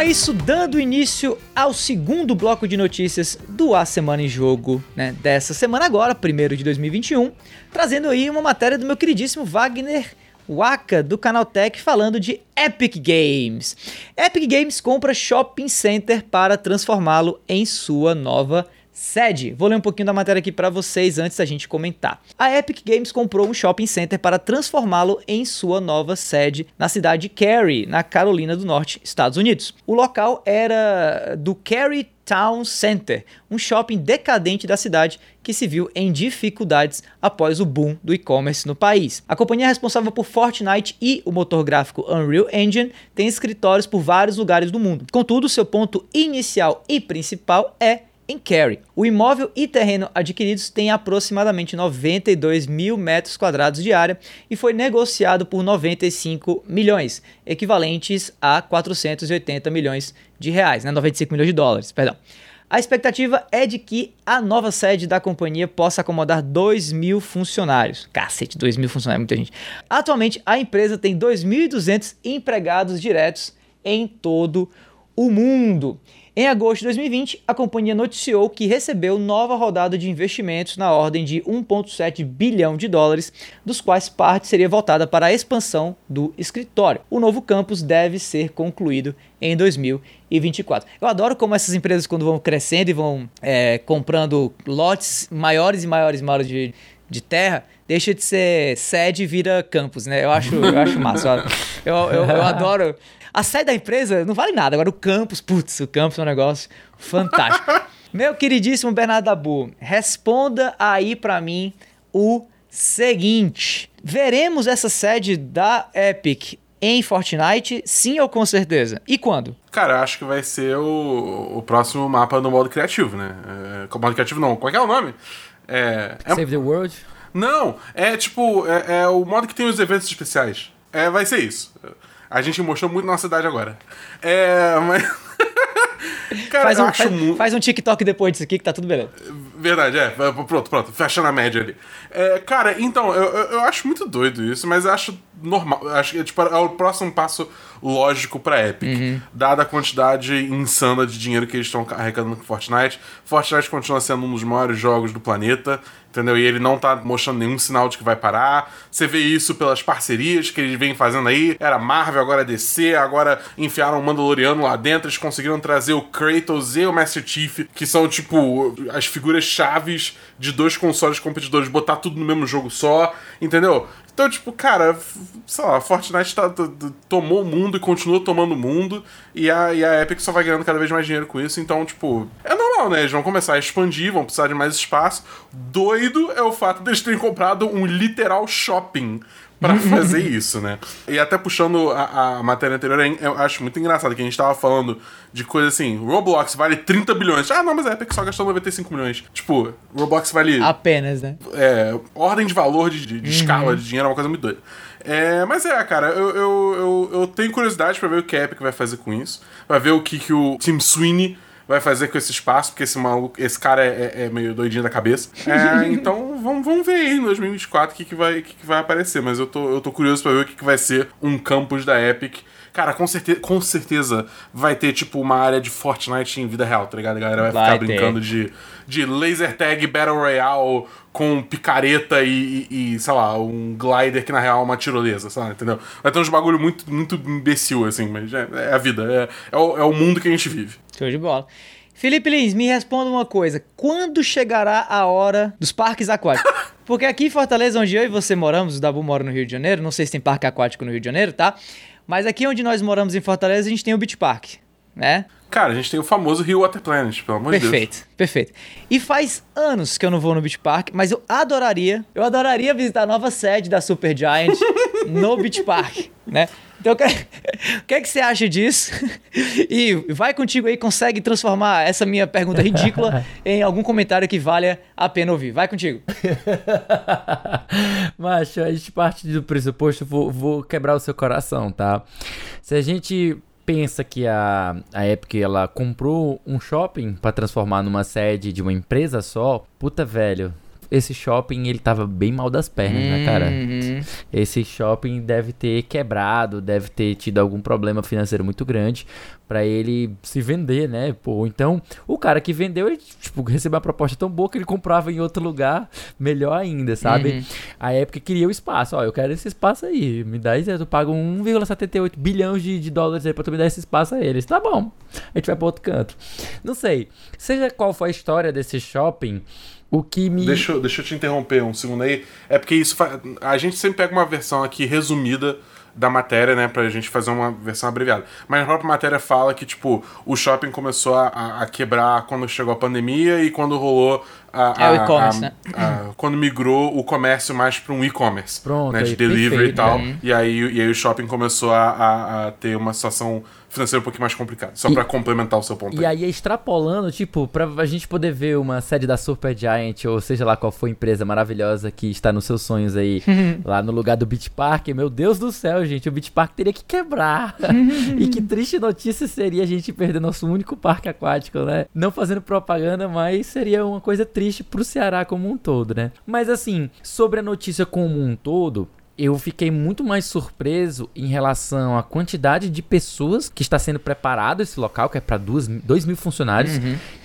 É isso, dando início ao segundo bloco de notícias do A Semana em Jogo, né, dessa semana agora, primeiro de 2021, trazendo aí uma matéria do meu queridíssimo Wagner Waka, do Canaltech, falando de Epic Games. Epic Games compra shopping center para transformá-lo em sua nova sede. Vou ler um pouquinho da matéria aqui para vocês antes da gente comentar. A Epic Games comprou um shopping center para transformá-lo em sua nova sede na cidade de Cary, na Carolina do Norte, Estados Unidos. O local era do Cary Town Center, um shopping decadente da cidade que se viu em dificuldades após o boom do e-commerce no país. A companhia responsável por Fortnite e o motor gráfico Unreal Engine tem escritórios por vários lugares do mundo. Contudo, seu ponto inicial e principal é em Cary. O imóvel e terreno adquiridos tem aproximadamente 92 mil metros quadrados de área e foi negociado por 95 milhões, equivalentes a 480 milhões de reais, né? 95 milhões de dólares, perdão. A expectativa é de que a nova sede da companhia possa acomodar 2 mil funcionários. Cacete, 2 mil funcionários, muita gente. Atualmente, a empresa tem 2.200 empregados diretos em todo o mundo. Em agosto de 2020, a companhia noticiou que recebeu nova rodada de investimentos na ordem de 1,7 bilhão de dólares, dos quais parte seria voltada para a expansão do escritório. O novo campus deve ser concluído em 2024. Eu adoro como essas empresas, quando vão crescendo e vão é, comprando lotes maiores e maiores e maiores de, de terra, deixa de ser sede e vira campus, né? Eu acho, eu acho massa. Eu, eu, eu adoro. A sede da empresa não vale nada. Agora o campus, putz, o campus é um negócio fantástico. Meu queridíssimo Bernardo Dabu, responda aí para mim o seguinte: veremos essa sede da Epic em Fortnite, sim ou com certeza? E quando? Cara, acho que vai ser o, o próximo mapa no modo criativo, né? É, modo criativo não, qual é o nome? É, é... Save the World? Não, é tipo, é, é, o modo que tem os eventos especiais. É, vai ser isso. A gente mostrou muito nossa cidade agora. É, mas. Cara, faz, um, acho faz, mu- faz um TikTok depois disso aqui que tá tudo beleza. Verdade, é. Pronto, pronto. Fecha na média ali. É, cara, então, eu, eu, acho muito doido isso, mas eu acho normal. Acho que tipo, é o próximo passo lógico pra Epic. Dada a quantidade insana de dinheiro que eles estão arrecadando com Fortnite. Fortnite continua sendo um dos maiores jogos do planeta. Entendeu? E ele não tá mostrando nenhum sinal de que vai parar. Você vê isso pelas parcerias que eles vêm fazendo aí. Era Marvel, agora DC, agora enfiaram o Mandaloriano lá dentro. Eles conseguiram trazer o Kratos e o Master Chief, que são, tipo, as figuras chaves de dois consoles competidores, botar tudo no mesmo jogo só, entendeu? Então, tipo, cara, sei lá, Fortnite tá- tomou o mundo e continua tomando o mundo, e a, e a Epic só vai ganhando cada vez mais dinheiro com isso, então, tipo, é normal, né? Eles vão começar a expandir, vão precisar de mais espaço. Doido é o fato deles terem comprado um literal shopping pra fazer isso, né? E até puxando a, a matéria anterior, eu acho muito engraçado que a gente tava falando de coisa assim, Roblox vale 30 bilhões. Ah, não, mas a Epic só gastou 95 milhões. Tipo, Roblox vale Apenas, né? é, ordem de valor de, de- de escala de dinheiro é uma coisa muito doida. É, mas é, cara, eu, eu, eu, eu tenho curiosidade pra ver o que a Epic vai fazer com isso. Vai ver o que, que o Tim Sweeney vai fazer com esse espaço, porque esse maluco, esse cara é, é- é meio doidinho da cabeça. É, então vamos, vamos ver aí em 2024 o que, que, vai, que, que vai aparecer. Mas eu tô, eu tô curioso pra ver o que, que vai ser um campus da Epic. Cara, com certeza, com certeza vai ter, tipo, uma área de Fortnite em vida real, tá ligado? A galera vai, Vai ficar ter. brincando de, de laser tag Battle Royale com picareta e, e, e, sei lá, um glider que na real é uma tirolesa, sabe? Entendeu? Vai ter uns bagulho muito, muito imbecil, assim, mas é, é a vida, é, é, o, é o mundo que a gente vive. Show de bola. Felipe Lins, me responda uma coisa. Quando chegará a hora dos parques aquáticos? Porque aqui em Fortaleza, onde eu e você moramos, o Dabu mora no Rio de Janeiro, não sei se tem parque aquático no Rio de Janeiro, tá? Mas aqui onde nós moramos em Fortaleza, a gente tem o Beach Park, né? Cara, a gente tem o famoso Rio Water Planet, pelo amor de Deus. Perfeito, perfeito. E faz anos que eu não vou no Beach Park, mas eu adoraria, eu adoraria visitar a nova sede da Super Giant no Beach Park, né? Então, o que, é que você acha disso? E vai contigo aí, consegue transformar essa minha pergunta ridícula em algum comentário que valha a pena ouvir. Vai contigo. Macho, a gente parte do pressuposto, vou, vou quebrar o seu coração, tá? Se a gente pensa que a, a Epic ela comprou um shopping pra transformar numa sede de uma empresa só, puta velho. Esse shopping ele tava bem mal das pernas, né, cara? Uhum. Esse shopping deve ter quebrado, deve ter tido algum problema financeiro muito grande pra ele se vender, né? Pô, então o cara que vendeu, ele tipo, recebeu uma proposta tão boa que ele comprava em outro lugar, melhor ainda, sabe? Uhum. A época queria o espaço, ó, eu quero esse espaço aí, me dá isso, eu pago 1,78 bilhões de, de dólares aí pra tu me dar esse espaço a eles. Tá bom, a gente vai pra outro canto. Não sei, seja qual for a história desse shopping, o que me... Deixa, eu- deixa eu te interromper um segundo aí. É porque isso fa- A gente sempre pega uma versão aqui resumida da matéria, né? Pra gente fazer uma versão abreviada. Mas a própria matéria fala que, tipo, o shopping começou a, a- a quebrar quando chegou a pandemia e quando rolou a. É o a- e-commerce, a- né? a- quando migrou o comércio mais pra um e-commerce. Pronto, né, de aí, delivery e perfeito, tal. né? E, aí, e aí o shopping começou a, a- a ter uma situação financeira um pouquinho mais complicada. Só pra complementar o seu ponto E aí. aí, extrapolando, tipo, pra a gente poder ver uma sede da Super Giant, ou seja lá qual for a empresa maravilhosa que está nos seus sonhos aí, lá no lugar do Beach Park, meu Deus do céu, gente, o Beach Park teria que quebrar. e que triste notícia seria a gente perder nosso único parque aquático, né? Não fazendo propaganda, mas seria uma coisa triste pro Ceará como um todo, né? Mas assim, sobre a notícia como um todo, eu fiquei muito mais surpreso em relação à quantidade de pessoas que está sendo preparado esse local, que é para 2 mil funcionários,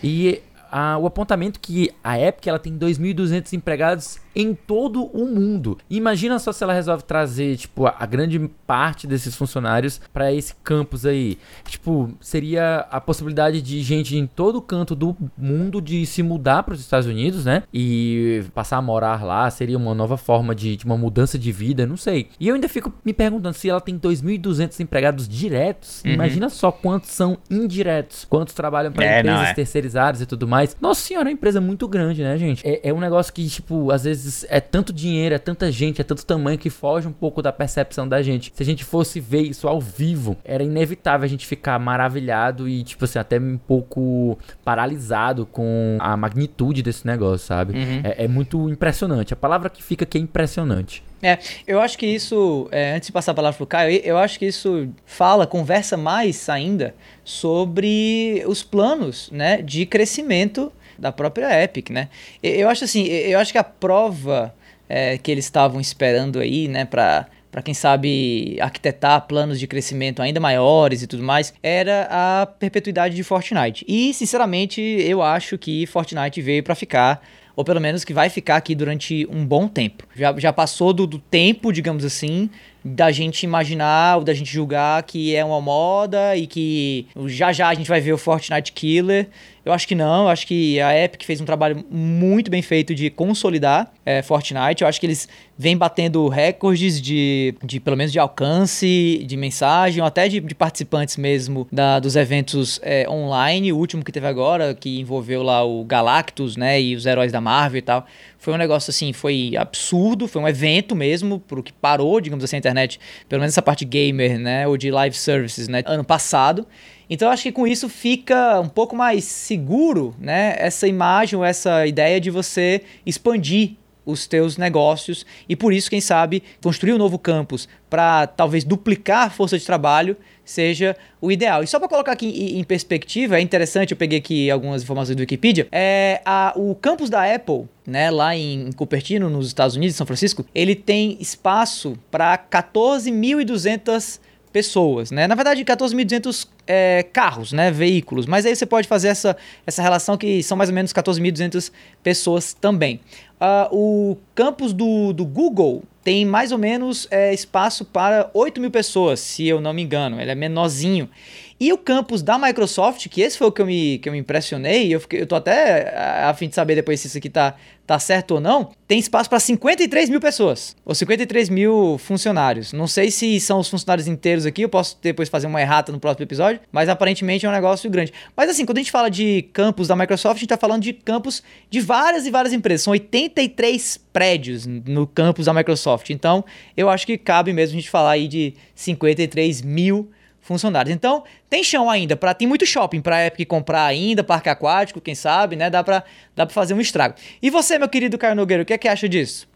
e a- o apontamento que a Epic ela tem 2.200 empregados em todo o mundo. Imagina só se ela resolve trazer, tipo, a, grande parte desses funcionários para esse campus aí. Tipo, seria a possibilidade de gente em todo canto do mundo de se mudar para os Estados Unidos, né? E passar a morar lá, seria uma nova forma de, de uma mudança de vida, não sei. E eu ainda fico me perguntando se ela tem 2.200 empregados diretos. Imagina só quantos são indiretos, quantos trabalham para É, não, empresas é. terceirizadas e tudo mais. Nossa senhora, é uma empresa muito grande, né, gente? É, é um negócio que, tipo, às vezes vezes é tanto dinheiro, é tanta gente, é tanto tamanho que foge um pouco da percepção da gente. Se a gente fosse ver isso ao vivo, era inevitável a gente ficar maravilhado e, tipo assim, até um pouco paralisado com a magnitude desse negócio, sabe? Uhum. É, é muito impressionante. A palavra que fica aqui é impressionante. É, eu acho que isso, é, antes de passar a palavra pro Caio, eu acho que isso fala, conversa mais ainda sobre os planos, né, de crescimento da própria Epic, né? Eu acho assim, eu acho que a prova é, que eles estavam esperando aí, né, para para quem sabe arquitetar planos de crescimento ainda maiores e tudo mais, era a perpetuidade de Fortnite. E, sinceramente, eu acho que Fortnite veio para ficar ou pelo menos que vai ficar aqui durante um bom tempo. Já, já passou do, do tempo, digamos assim, da gente imaginar ou da gente julgar que é uma moda e que já já a gente vai ver o Fortnite Killer. Eu acho que não, eu acho que a Epic fez um trabalho muito bem feito de consolidar é, Fortnite. Eu acho que eles vêm batendo recordes de, de pelo menos de alcance, de mensagem, ou até de, de participantes mesmo da, dos eventos é, online. O último que teve agora, que envolveu lá o Galactus, né, e os heróis da Marvel e tal. Foi um negócio assim, foi absurdo, foi um evento mesmo, pro que parou, digamos assim, a internet, pelo menos essa parte gamer, né, ou de live services, né, ano passado. Então acho que com isso fica um pouco mais seguro, né, essa imagem essa ideia de você expandir os teus negócios e por isso, quem sabe, construir um novo campus para talvez duplicar a força de trabalho seja o ideal. E só para colocar aqui em perspectiva, é interessante, eu peguei aqui algumas informações do Wikipedia, é a, o campus da Apple, né, lá em Cupertino, nos Estados Unidos, São Francisco, ele tem espaço para 14.200 pessoas, né? Na verdade, 14.200 é, carros, né? Veículos. Mas aí você pode fazer essa, essa relação que são mais ou menos 14.200 pessoas também. Uh, o campus do, do Google tem mais ou menos é, espaço para 8 mil pessoas, se eu não me engano. Ele é menorzinho. E o campus da Microsoft, que esse foi o que eu me, que eu me impressionei, eu, fiquei, eu tô até a, fim de saber depois se isso aqui tá, tá certo ou não, tem espaço para 53 mil pessoas, ou 53 mil funcionários. Não sei se são os funcionários inteiros aqui, eu posso depois fazer uma errata no próximo episódio, mas aparentemente é um negócio grande. Mas assim, quando a gente fala de campus da Microsoft, a gente tá falando de campus de várias e várias empresas. São 83 prédios no campus da Microsoft. Então, eu acho que cabe mesmo a gente falar aí de 53 mil funcionários. Então, tem chão ainda, para tem muito shopping para Epic comprar ainda, parque aquático, quem sabe, né? Dá para dá para fazer um estrago. E você, meu querido Caio Nogueira, o que é que acha disso?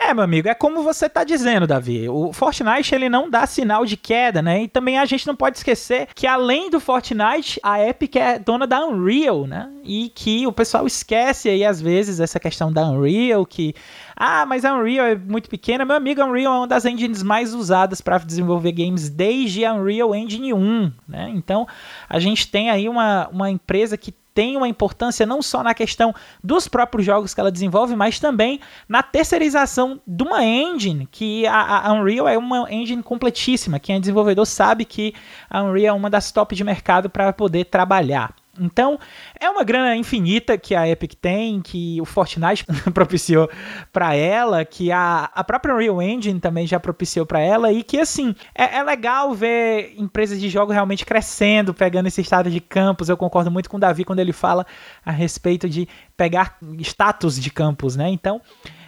É, meu amigo, é como você tá dizendo, Davi. O Fortnite ele não dá sinal de queda, né? E também a gente não pode esquecer que além do Fortnite, a Epic é dona da Unreal, né? E que o pessoal esquece aí às vezes essa questão da Unreal, que ah, mas a Unreal é muito pequena. Meu amigo, a Unreal é uma das engines mais usadas para desenvolver games desde a Unreal Engine 1, né? Então, a gente tem aí uma, uma empresa que tem uma importância não só na questão dos próprios jogos que ela desenvolve, mas também na terceirização de uma engine, que a, a Unreal é uma engine completíssima. Quem é desenvolvedor sabe que a Unreal é uma das top de mercado para poder trabalhar. Então, é uma grana infinita que a Epic tem, que o Fortnite propiciou para ela, que a, a própria Unreal Engine também já propiciou para ela, e que, assim, é, é, legal ver empresas de jogos realmente crescendo, pegando esse estado de campus. Eu concordo muito com o Davi quando ele fala a respeito de pegar status de campus, né? Então,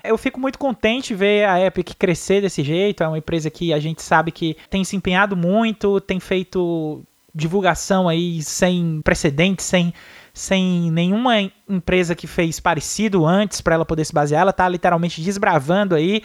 eu fico muito contente ver a Epic crescer desse jeito. É uma empresa que a gente sabe que tem se empenhado muito, tem feito divulgação aí sem precedentes, sem, sem nenhuma empresa que fez parecido antes para ela poder se basear. Ela está literalmente desbravando aí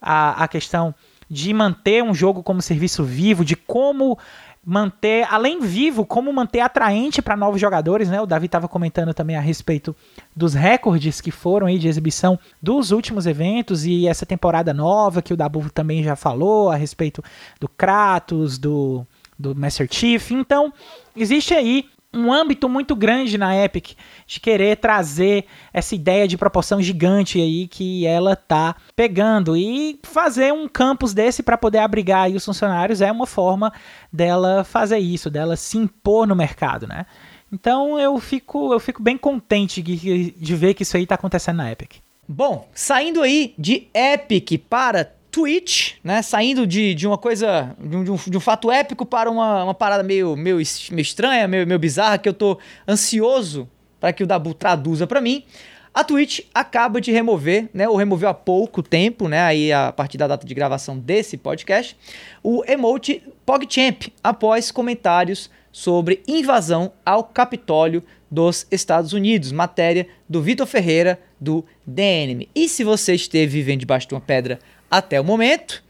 a, a questão de manter um jogo como serviço vivo, de como manter, além vivo, como manter atraente para novos jogadores, né? O Davi estava comentando também a respeito dos recordes que foram aí de exibição dos últimos eventos e essa temporada nova que o Dabu também já falou a respeito do Kratos, do do Master Chief. Então, existe aí um âmbito muito grande na Epic de querer trazer essa ideia de proporção gigante aí que ela tá pegando e fazer um campus desse para poder abrigar os funcionários é uma forma dela fazer isso, dela se impor no mercado, né? Então eu fico eu fico bem contente de, de ver que isso aí tá acontecendo na Epic. Bom, saindo aí de Epic para Twitch, né? Saindo de, de uma coisa, de um, de um, fato épico para uma, uma parada meio, meio, meio estranha, meio, meio bizarra, que eu tô ansioso para que o Dabu traduza para mim. A Twitch acaba de remover, né, ou removeu há pouco tempo, né, aí a partir da data de gravação desse podcast, o emote PogChamp após comentários sobre invasão ao Capitólio dos Estados Unidos, matéria do Vitor Ferreira do DNM. E se você esteve vivendo debaixo de uma pedra até o momento,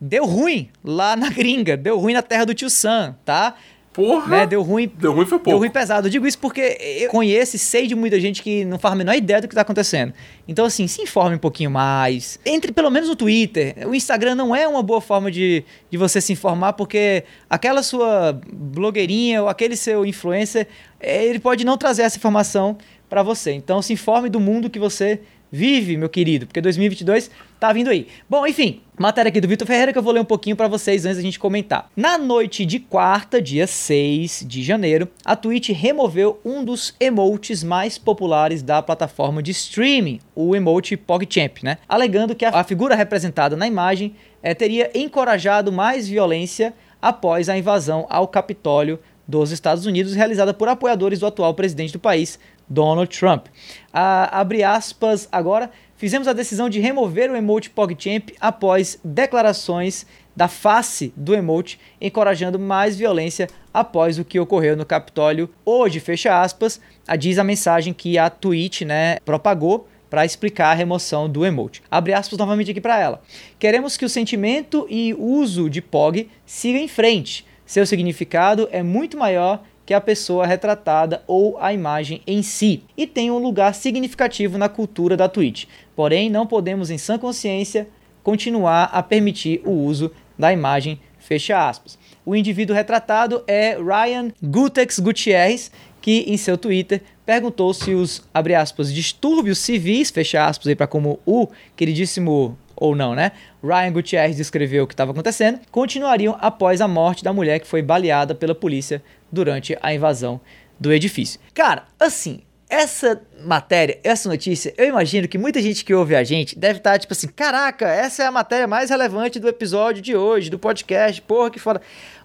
deu ruim lá na gringa, deu ruim na terra do tio Sam, tá? Porra! Né? Deu ruim. Deu ruim foi pouco. Deu ruim pesado. Eu digo isso porque eu conheço e sei de muita gente que não faz a menor ideia do que está acontecendo. Então, assim, se informe um pouquinho mais. Entre pelo menos no Twitter. O Instagram não é uma boa forma de, de você se informar, porque aquela sua blogueirinha ou aquele seu influencer, eh, ele pode não trazer essa informação para você. Então, se informe do mundo que você vive, meu querido, porque 2022 tá vindo aí. Bom, enfim, matéria aqui do Vitor Ferreira que eu vou ler um pouquinho para vocês antes da gente comentar. Na noite de quarta, dia 6 de janeiro, a Twitch removeu um dos emotes mais populares da plataforma de streaming, o emote PogChamp, né? Alegando que a, figura representada na imagem é, teria encorajado mais violência após a invasão ao Capitólio dos Estados Unidos realizada por apoiadores do atual presidente do país, Donald Trump. Ah, abre aspas agora. Fizemos a decisão de remover o emote PogChamp após declarações da face do emote encorajando mais violência após o que ocorreu no Capitólio hoje, fecha aspas, a diz a mensagem que a Twitch, né, propagou para explicar a remoção do emote. Abre aspas novamente aqui para ela. Queremos que o sentimento e uso de POG siga em frente. Seu significado é muito maior que a pessoa retratada ou a imagem em si, e tem um lugar significativo na cultura da Twitch. Porém, não podemos, em sã consciência, continuar a permitir o uso da imagem. Fecha aspas. O indivíduo retratado é Ryan Gutex Gutierrez, que em seu Twitter perguntou se os, abre aspas, distúrbios civis, fecha aspas aí para como o queridíssimo ou não, né? Ryan Gutierrez descreveu o que estava acontecendo, continuariam após a morte da mulher que foi baleada pela polícia durante a invasão do edifício. Cara, assim, essa matéria, essa notícia, eu imagino que muita gente que ouve a gente deve estar tipo assim: caraca, essa é a matéria mais relevante do episódio de hoje, do podcast, porra, que foda.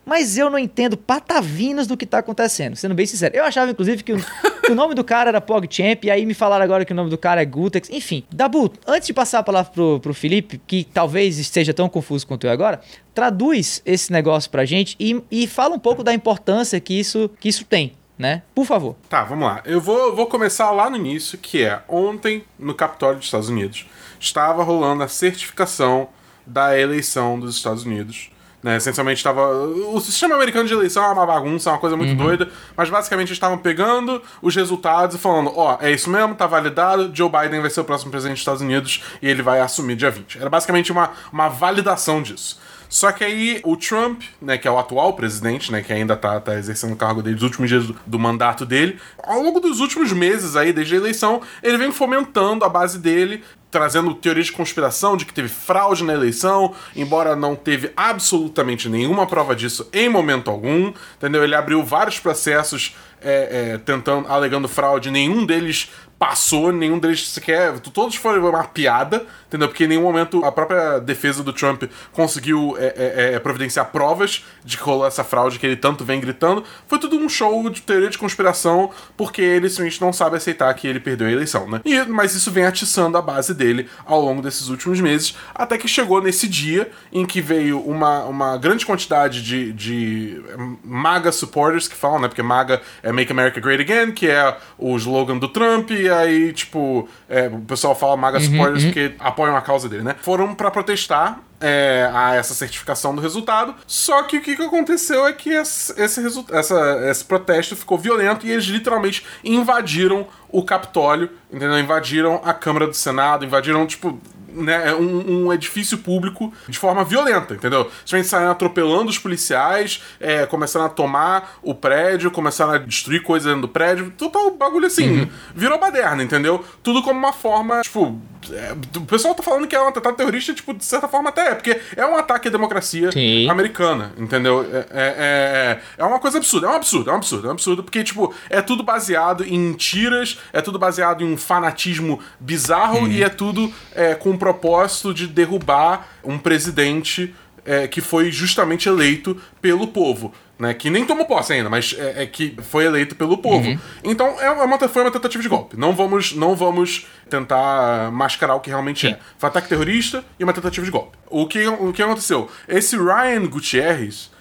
Mas eu não entendo patavinas do que tá acontecendo, sendo bem sincero. Eu achava, inclusive, que o, que o nome do cara era PogChamp, e aí me falaram agora que o nome do cara é Gutex. Enfim, Dabu, antes de passar a palavra pro, pro Felipe, que talvez esteja tão confuso quanto eu agora, traduz esse negócio pra gente e, e fala um pouco da importância que isso, que isso tem né? Por favor. Tá, vamos lá. Eu vou, vou começar lá no início, que é ontem, no Capitólio dos Estados Unidos, estava rolando a certificação da eleição dos Estados Unidos. Né, essencialmente estava. O sistema americano de eleição é uma bagunça, é uma coisa muito uhum. doida, mas basicamente estavam pegando os resultados e falando: ó, oh, é isso mesmo, tá validado, Joe Biden vai ser o próximo presidente dos Estados Unidos e ele vai assumir dia 20. Era basicamente uma, uma validação disso. Só que aí o Trump, né, que é o atual presidente, né, que ainda tá, tá exercendo o cargo dele nos últimos dias do, do, mandato dele, ao longo dos últimos meses aí, desde a eleição, ele vem fomentando a base dele, trazendo teorias de conspiração de que teve fraude na eleição, embora não teve absolutamente nenhuma prova disso em momento algum, entendeu? Ele abriu vários processos é, é, tentando, alegando fraude, nenhum deles passou, nenhum deles sequer. Todos foram uma piada, entendeu? Porque em nenhum momento a própria defesa do Trump conseguiu é, é, é, providenciar provas de que rolou essa fraude que ele tanto vem gritando. Foi tudo um show de teoria de conspiração, porque ele simplesmente não sabe aceitar que ele perdeu a eleição, né? E, mas isso vem atiçando a base dele ao longo desses últimos meses, até que chegou nesse dia em que veio uma, uma grande quantidade de, de MAGA supporters que falam, né? Porque MAGA é Make America Great Again, que é o slogan do Trump, e aí, tipo, é, o pessoal fala MAGA uhum, supporters uhum. porque apoiam a causa dele, né? Foram para protestar é, a essa certificação do resultado. Só que o que, que aconteceu é que esse, esse, essa, esse protesto ficou violento e eles literalmente invadiram o Capitólio, entendeu? Invadiram a Câmara do Senado, invadiram, tipo, né, um, um, edifício público de forma violenta, entendeu? Simplesmente saíram atropelando os policiais, é, começaram a tomar o prédio, começaram a destruir coisas dentro do prédio, total bagulho assim, uhum. virou baderna, entendeu? Tudo como uma forma, tipo, é, o pessoal tá falando que é um atentado terrorista, tipo, de certa forma até é, porque é um ataque à democracia Sim. americana, entendeu? É, é, é, é, uma coisa absurda, é um absurdo, é um absurdo, é um absurdo, porque, tipo, é tudo baseado em tiras, é tudo baseado em um fanatismo bizarro uhum. e é tudo é, com propósito de derrubar um presidente é, que foi justamente eleito pelo povo. Né, que nem tomou posse ainda, mas é, é que foi eleito pelo povo. Uhum. Então é uma, foi uma tentativa de golpe. Não vamos, não vamos tentar mascarar o que realmente Sim. é. Foi um ataque terrorista e uma tentativa de golpe. O que, o que aconteceu? Esse Ryan Gutierrez,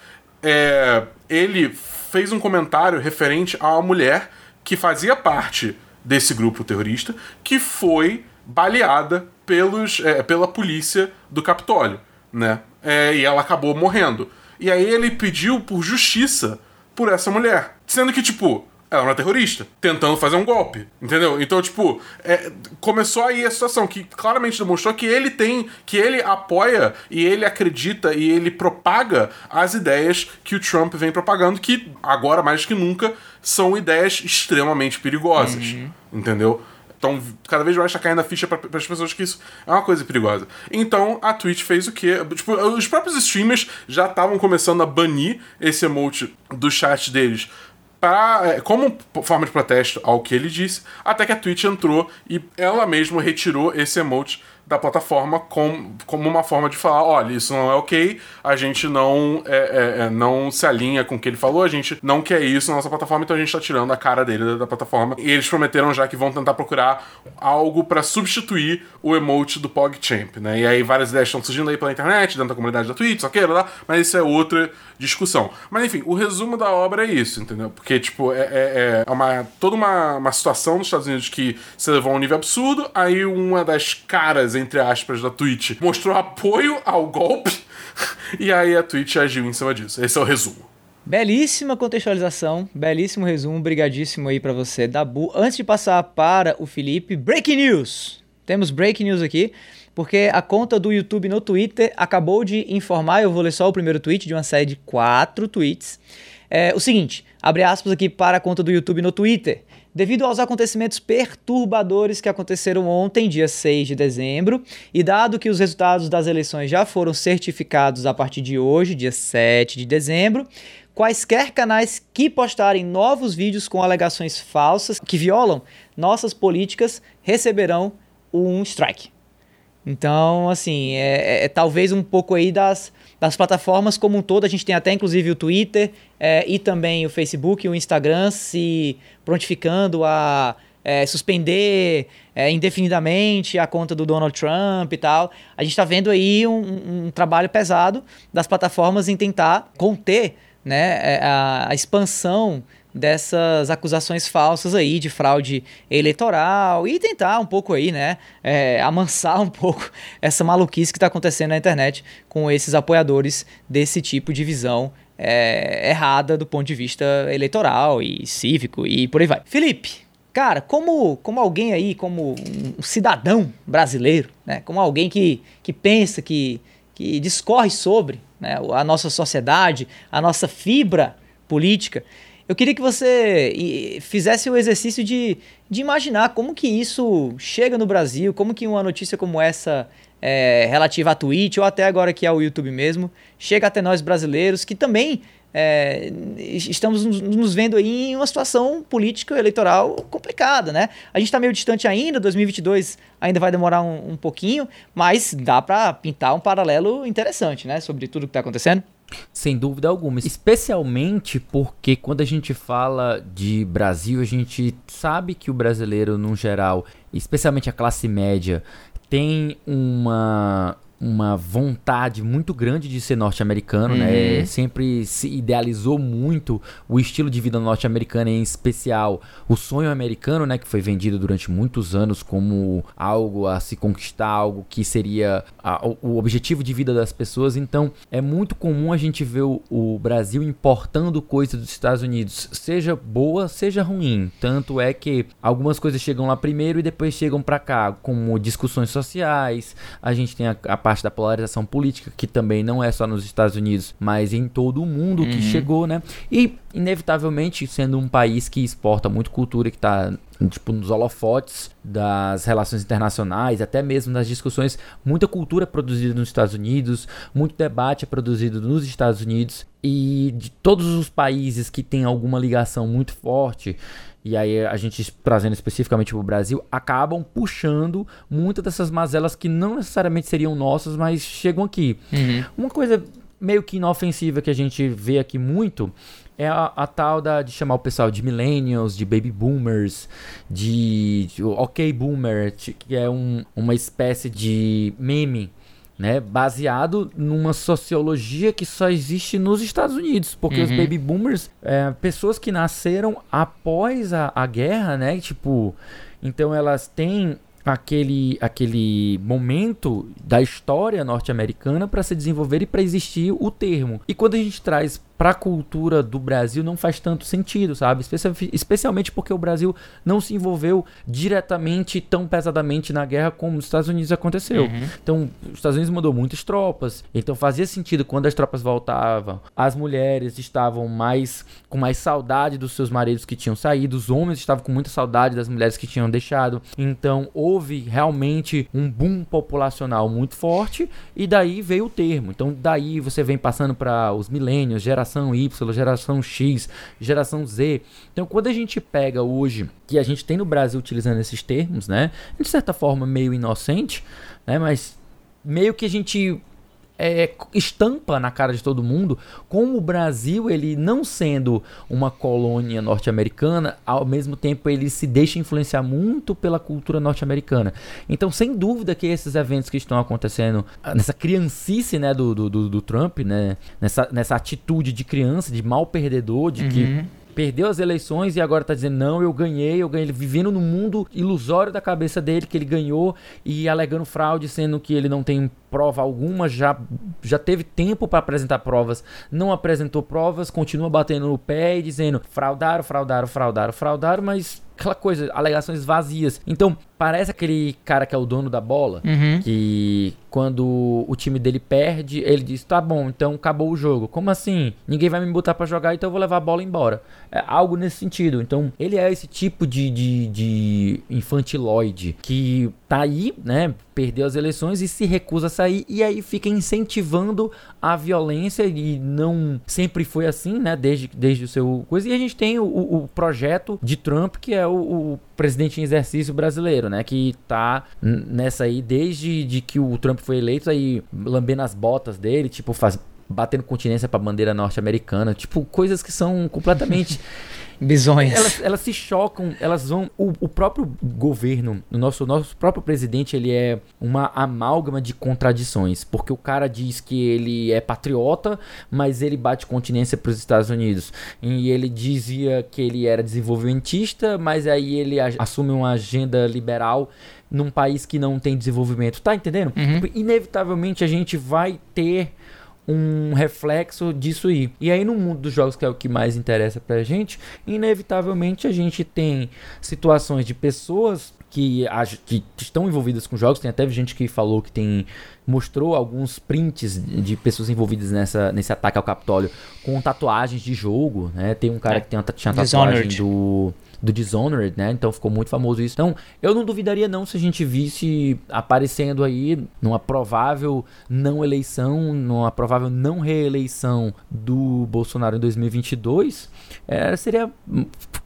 é, ele fez um comentário referente a uma mulher que fazia parte desse grupo terrorista que foi baleada pelos, é, pela polícia do Capitólio, né? É, e ela acabou morrendo. E aí ele pediu por justiça por essa mulher. Sendo que, tipo, ela é uma terrorista, tentando fazer um golpe, entendeu? Então, tipo, é, começou aí a situação que claramente demonstrou que ele tem, que ele apoia e ele acredita e ele propaga as ideias que o Trump vem propagando, que agora mais que nunca são ideias extremamente perigosas, uhum. entendeu? Então, cada vez mais tá caindo a ficha para as pessoas que isso é uma coisa perigosa. Então, a Twitch fez o quê? Tipo, os próprios streamers já estavam começando a banir esse emote do chat deles é, como forma de protesto ao que ele disse, até que a Twitch entrou e ela mesma retirou esse emote da plataforma com, como uma forma de falar, olha, isso não é ok, a gente não, é, é, é, não se alinha com o que ele falou, a gente não quer isso na nossa plataforma, então a gente tá tirando a cara dele da, da plataforma. E eles prometeram já que vão tentar procurar algo para substituir o emote do PogChamp, né? E aí várias ideias estão surgindo aí pela internet, dentro da comunidade da Twitch, só que lá, mas isso é outra discussão. Mas enfim, o resumo da obra é isso, entendeu? Porque, tipo, é, é, é uma, toda uma, uma situação nos Estados Unidos que se levou a um nível absurdo, aí uma das caras entre aspas, da Twitch mostrou apoio ao golpe e aí a Twitch agiu em cima disso. Esse é o resumo. Belíssima contextualização, belíssimo resumo, brigadíssimo aí para você, Dabu. Antes de passar para o Felipe, breaking news. Temos breaking news aqui, porque a conta do YouTube no Twitter acabou de informar, eu vou ler só o primeiro tweet de uma série de quatro tweets. É, o seguinte, abre aspas aqui para a conta do YouTube no Twitter. Devido aos acontecimentos perturbadores que aconteceram ontem, dia 6 de dezembro, e dado que os resultados das eleições já foram certificados a partir de hoje, dia 7 de dezembro, quaisquer canais que postarem novos vídeos com alegações falsas que violam nossas políticas receberão um strike. Então, assim, é, é, é talvez um pouco aí das das plataformas como um todo. A gente tem até inclusive o Twitter é, e também o Facebook e o Instagram se prontificando a é, suspender é, indefinidamente a conta do Donald Trump e tal. A gente está vendo aí um, um, trabalho pesado das plataformas em tentar conter né, é, a, a expansão dessas acusações falsas aí de fraude eleitoral e tentar um pouco aí, né, é, amansar um pouco essa maluquice que está acontecendo na internet com esses apoiadores desse tipo de visão é, errada do ponto de vista eleitoral e cívico e por aí vai. Felipe, cara, como, como alguém aí, como um cidadão brasileiro, né, como alguém que, que pensa, que, que discorre sobre né, a nossa sociedade, a nossa fibra política, eu queria que você fizesse o exercício de, de imaginar como que isso chega no Brasil, como que uma notícia como essa é, relativa à Twitch ou até agora que é o YouTube mesmo, chega até nós brasileiros que também é, estamos nos vendo aí em uma situação política eleitoral complicada, né? A gente está meio distante ainda, 2022 ainda vai demorar um, um pouquinho, mas dá para pintar um paralelo interessante, né? Sobre tudo que está acontecendo. Sem dúvida alguma. Especialmente porque quando a gente fala de Brasil, a gente sabe que o brasileiro, no geral, especialmente a classe média, tem uma uma vontade muito grande de ser norte-americano, né? uhum. né? Sempre se idealizou muito o estilo de vida norte-americano, em especial o sonho americano, né? Que foi vendido durante muitos anos como algo a se conquistar, algo que seria a, o objetivo de vida das pessoas. Então, é muito comum a gente ver o, o Brasil importando coisas dos Estados Unidos, seja boa, seja ruim. Tanto é que algumas coisas chegam lá primeiro e depois chegam para cá, como discussões sociais. A gente tem a, a parte da polarização política, que também não é só nos Estados Unidos, mas em todo o mundo uhum. que chegou, né? E, inevitavelmente, sendo um país que exporta muito cultura, que está tipo, nos holofotes das relações internacionais, até mesmo nas discussões. Muita cultura é produzida nos Estados Unidos, muito debate é produzido nos Estados Unidos e de todos os países que têm alguma ligação muito forte e aí a gente trazendo especificamente para o Brasil, acabam puxando muitas dessas mazelas que não necessariamente seriam nossas, mas chegam aqui. Uhum. Uma coisa meio que inofensiva que a gente vê aqui muito é a, a, tal da, de chamar o pessoal de millennials, de baby boomers, de, de ok boomer, que é um, uma espécie de meme né, baseado numa sociologia que só existe nos Estados Unidos, porque uhum. os baby boomers, é, pessoas que nasceram após a, a guerra, né, tipo, então elas têm aquele, aquele momento da história norte-americana para se desenvolver e para existir o termo. E quando a gente traz para a cultura do Brasil não faz tanto sentido, sabe? Especialmente porque o Brasil não se envolveu diretamente tão pesadamente na guerra como os Estados Unidos aconteceu. Uhum. Então, os Estados Unidos mandou muitas tropas, então fazia sentido quando as tropas voltavam, as mulheres estavam mais com mais saudade dos seus maridos que tinham saído, os homens estavam com muita saudade das mulheres que tinham deixado. Então, houve realmente um boom populacional muito forte e daí veio o termo. Então, daí você vem passando para os milênios, gerações geração Y, geração X, geração Z. Então, quando a gente pega hoje, que a gente tem no Brasil utilizando esses termos, né? De certa forma, meio inocente, né? Mas meio que a gente é, estampa na cara de todo mundo como o Brasil, ele não sendo uma colônia norte-americana, ao mesmo tempo ele se deixa influenciar muito pela cultura norte-americana. Então, sem dúvida que esses eventos que estão acontecendo nessa criancice né, do, do, do, do Trump, né, nessa, nessa atitude de criança, de mal perdedor, de uhum. que perdeu as eleições e agora tá dizendo, não, eu ganhei, eu ganhei, vivendo no mundo ilusório da cabeça dele que ele ganhou e alegando fraude, sendo que ele não tem prova alguma, já, já teve tempo para apresentar provas, não apresentou provas, continua batendo no pé e dizendo fraudaram, fraudaram, fraudaram, fraudaram, mas aquela coisa, alegações vazias. Então, parece aquele cara que é o dono da bola, uhum. que quando o time dele perde, ele diz: tá bom, então acabou o jogo. Como assim? Ninguém vai me botar para jogar, então eu vou levar a bola embora. É algo nesse sentido. Então, ele é esse tipo de, de, de infantiloide que tá aí, né? Perdeu as eleições e se recusa a sair, e aí fica incentivando a violência, e não sempre foi assim, né? Desde, desde o seu coisa. E a gente tem o, o projeto de Trump, que é o, o presidente em exercício brasileiro, né? Que tá nessa aí desde de que o Trump foi eleito, aí lambendo as botas dele, tipo, faz, batendo continência pra bandeira norte-americana, tipo, coisas que são completamente. Bizonhas. Elas, elas se chocam, elas vão. O, o próprio governo, o nosso, nosso próprio presidente, ele é uma amálgama de contradições. Porque o cara diz que ele é patriota, mas ele bate continência para os Estados Unidos. E ele dizia que ele era desenvolvimentista, mas aí ele assume uma agenda liberal num país que não tem desenvolvimento. Tá entendendo? Uhum. Tipo, inevitavelmente a gente vai ter um reflexo disso aí. E aí no mundo dos jogos, que é o que mais interessa pra gente, inevitavelmente a gente tem situações de pessoas que, que estão envolvidas com jogos. Tem até gente que falou que tem mostrou alguns prints de pessoas envolvidas nessa, nesse ataque ao Capitólio com tatuagens de jogo, né? Tem um cara é. que tem uma, tinha tatuagem Dishonored. do do Dishonored, né? Então ficou muito famoso isso. Então, eu não duvidaria não se a gente visse aparecendo aí numa provável não eleição, numa provável não reeleição do Bolsonaro em 2022, é, seria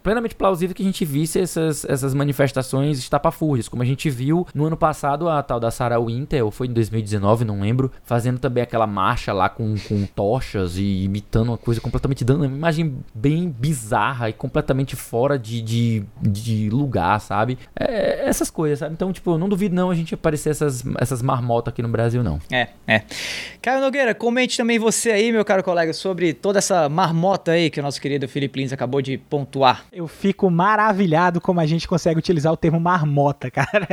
plenamente plausível que a gente visse essas, essas manifestações estapafúrdias, como a gente viu no ano passado a tal da Sarah Winter, ou foi em 2019, não lembro, fazendo também aquela marcha lá com, com tochas e imitando uma coisa completamente dando uma imagem bem bizarra e completamente fora de, de, de lugar, sabe? É, essas coisas, sabe? Então, tipo, não duvido não a gente aparecer essas, essas marmotas aqui no Brasil, não. É, é. Caio Nogueira, comente também você aí, meu caro colega, sobre toda essa marmota aí que o nosso querido Felipe Lins acabou de pontuar. Eu fico maravilhado como a gente consegue utilizar o termo marmota, cara.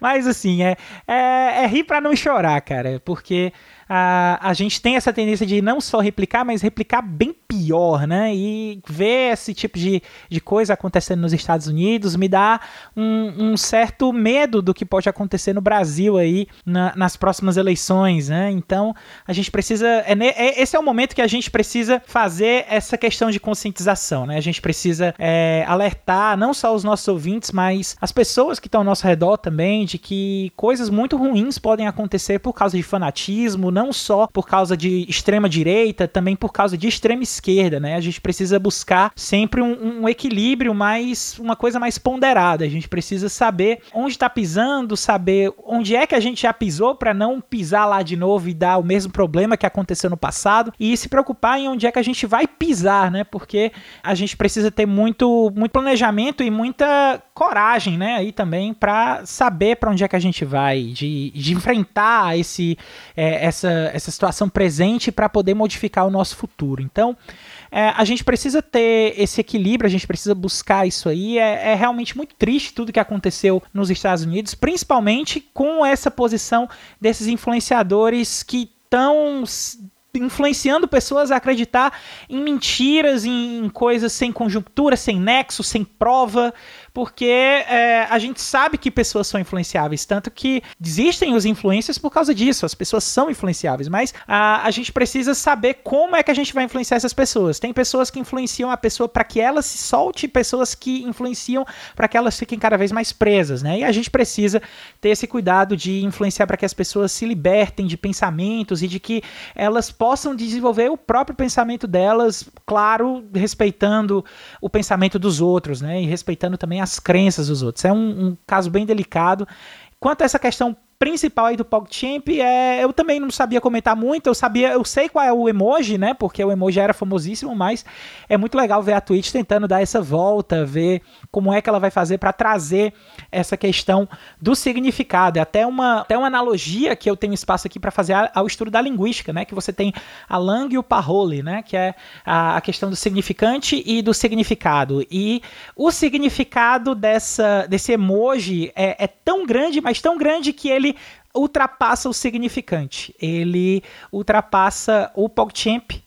Mas assim, é, é, é rir pra não chorar, cara. Porque a, a gente tem essa tendência de não só replicar, mas replicar bem pior, né? E ver esse tipo de, de coisa acontecendo nos Estados Unidos me dá um, um certo medo do que pode acontecer no Brasil aí na, nas próximas eleições, né? Então a gente precisa. É, é, esse é o momento que a gente precisa fazer essa questão de conscientização, né? A gente precisa é, alertar não só os nossos ouvintes, mas as pessoas que estão ao nosso redor também de que coisas muito ruins podem acontecer por causa de fanatismo, não só por causa de extrema direita, também por causa de extrema esquerda, né? A gente precisa buscar sempre um, um equilíbrio mais, uma coisa mais ponderada. A gente precisa saber onde está pisando, saber onde é que a gente já pisou para não pisar lá de novo e dar o mesmo problema que aconteceu no passado e se preocupar em onde é que a gente vai pisar, né? Porque a gente precisa ter muito, muito planejamento e muita coragem, né? Aí também para saber para onde é que a gente vai, de, de enfrentar esse, é, essa essa, situação presente para poder modificar o nosso futuro. Então, é, a gente precisa ter esse equilíbrio, a gente precisa buscar isso aí. É, é, realmente muito triste tudo que aconteceu nos Estados Unidos, principalmente com essa posição desses influenciadores que estão influenciando pessoas a acreditar em mentiras, em coisas sem conjuntura, sem nexo, sem prova porque é, a gente sabe que pessoas são influenciáveis, tanto que existem os influencers por causa disso, as pessoas são influenciáveis, mas a, a gente precisa saber como é que a gente vai influenciar essas pessoas. Tem pessoas que influenciam a pessoa para que ela se solte, pessoas que influenciam para que elas fiquem cada vez mais presas, né? E a gente precisa ter esse cuidado de influenciar para que as pessoas se libertem de pensamentos e de que elas possam desenvolver o próprio pensamento delas, claro, respeitando o pensamento dos outros, né? E respeitando também as crenças dos outros. É um, um caso bem delicado. Quanto a essa questão principal aí do PogChamp é. Eu também não sabia comentar muito, eu sabia, eu sei qual é o emoji, né? Porque o emoji era famosíssimo, mas é muito legal ver a Twitch tentando dar essa volta, ver como é que ela vai fazer para trazer essa questão do significado. É até uma, até uma analogia que eu tenho espaço aqui para fazer ao estudo da linguística, né? Que você tem a Lang e o Parole, né? Que é a, a questão do significante e do significado. E o significado dessa, desse emoji é, é tão grande, mas tão grande que ele ultrapassa o significante. Ele ultrapassa o PogChamp,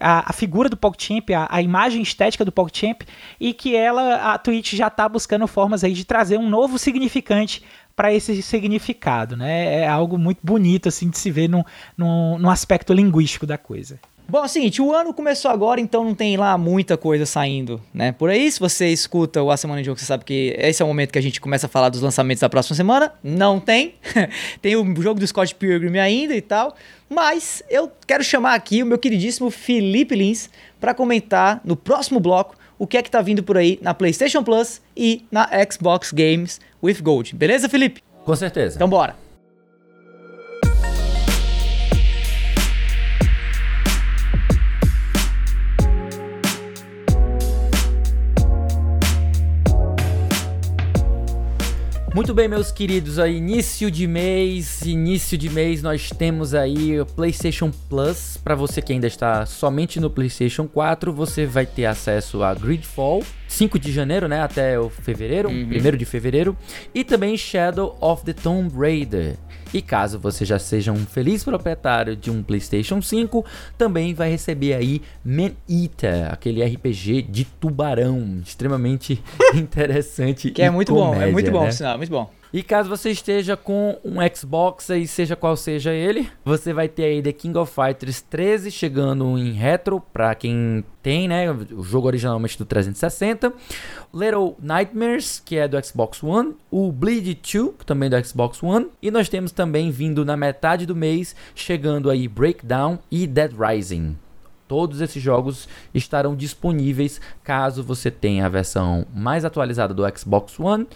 a, a, figura do PogChamp, a, a, imagem estética do PogChamp, e que ela, a Twitch já está buscando formas aí de trazer um novo significante para esse significado, né? É algo muito bonito assim de se ver no, no aspecto linguístico da coisa. Bom, é o seguinte, o ano começou agora, então não tem lá muita coisa saindo, né? Por aí, se você escuta o A Semana de Jogo, você sabe que esse é o momento que a gente começa a falar dos lançamentos da próxima semana. Não tem. tem o jogo do Scott Pilgrim ainda e tal. Mas eu quero chamar aqui o meu queridíssimo Felipe Lins para comentar no próximo bloco o que é que tá vindo por aí na PlayStation Plus e na Xbox Games with Gold. Beleza, Felipe? Com certeza. Então bora. Muito bem, meus queridos, aí, início de mês, início de mês nós temos aí o PlayStation Plus. Para você que ainda está somente no PlayStation 4, você vai ter acesso a Gridfall, 5 de janeiro, né, até o fevereiro, uhum. 1 de fevereiro, e também Shadow of the Tomb Raider. E caso você já seja um feliz proprietário de um PlayStation 5, também vai receber aí Man Eater, aquele RPG de tubarão, extremamente interessante. Que é muito comédia, bom, é muito bom, né? sinal, muito bom. E caso você esteja com um Xbox aí, seja qual seja ele, você vai ter aí The King of Fighters 13 chegando em retro para quem tem, né, o jogo originalmente do 360. Little Nightmares, que é do Xbox One, o Bleed 2, também do Xbox One, e nós temos também vindo na metade do mês chegando aí Breakdown e Dead Rising. Todos esses jogos estarão disponíveis caso você tenha a versão mais atualizada do Xbox One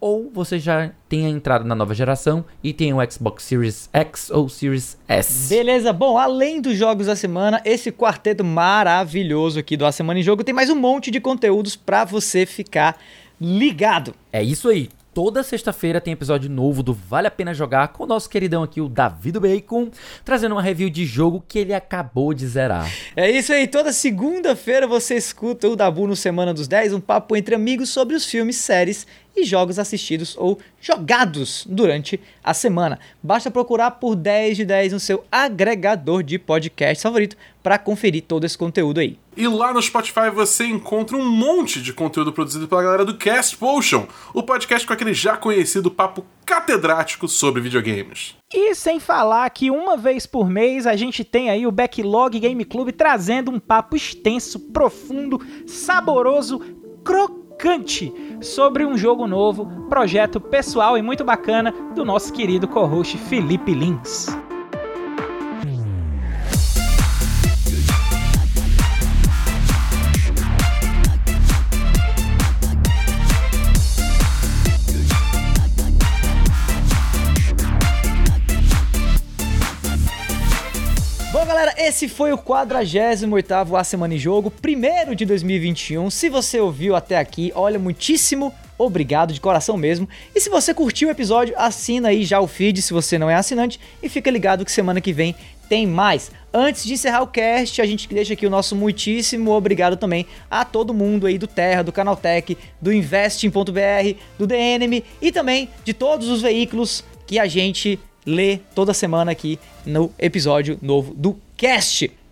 ou você já tenha entrado na nova geração e tem o Xbox Series X ou Series S. Beleza, bom, além dos jogos da semana, esse quarteto maravilhoso aqui do A Semana em Jogo tem mais um monte de conteúdos para você ficar ligado. É isso aí. Toda sexta-feira tem episódio novo do Vale a Pena Jogar com o nosso queridão aqui, o David Bacon, trazendo uma review de jogo que ele acabou de zerar. É isso aí, toda segunda-feira você escuta o Dabu no Semana dos 10, um papo entre amigos sobre os filmes, séries e jogos assistidos ou jogados durante a semana. Basta procurar por 10 de 10 no seu agregador de podcast favorito para conferir todo esse conteúdo aí. E lá no Spotify você encontra um monte de conteúdo produzido pela galera do Cast Potion, o podcast com aquele já conhecido papo catedrático sobre videogames. E sem falar que uma vez por mês a gente tem aí o Backlog Game Club trazendo um papo extenso, profundo, saboroso, crocante sobre um jogo novo, projeto pessoal e muito bacana do nosso querido co-host Felipe Lins. Esse foi o 48º A Semana em Jogo, primeiro de 2021. Se você ouviu até aqui, olha, muitíssimo obrigado, de coração mesmo. E se você curtiu o episódio, assina aí já o feed se você não é assinante e fica ligado que semana que vem tem mais. Antes de encerrar o cast, a gente deixa aqui o nosso muitíssimo obrigado também a todo mundo aí do Terra, do Canaltech, do Investing.br, do DNM e também de todos os veículos que a gente lê toda semana aqui no episódio novo do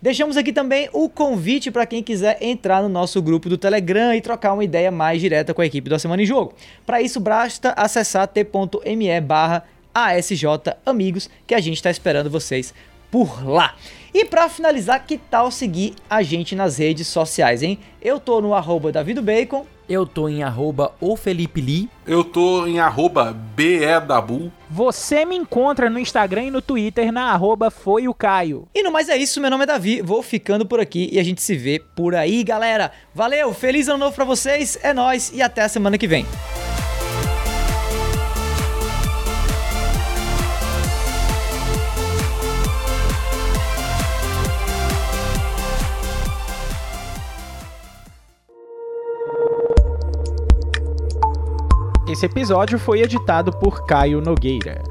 Deixamos aqui também o convite para quem quiser entrar no nosso grupo do Telegram e trocar uma ideia mais direta com a equipe da Semana em Jogo. Para isso, basta acessar t.me barra Amigos, que a gente está esperando vocês por lá. E para finalizar, que tal seguir a gente nas redes sociais, hein? Eu tô no arroba Bacon. Eu tô em arroba o Felipe Lee. Eu tô em arroba BEDabu. Você me encontra no Instagram e no Twitter na arroba foi o Caio. E no mais é isso, meu nome é Davi, vou ficando por aqui e a gente se vê por aí, galera. Valeu, feliz ano novo pra vocês, é nóis e até a semana que vem. Esse episódio foi editado por Caio Nogueira.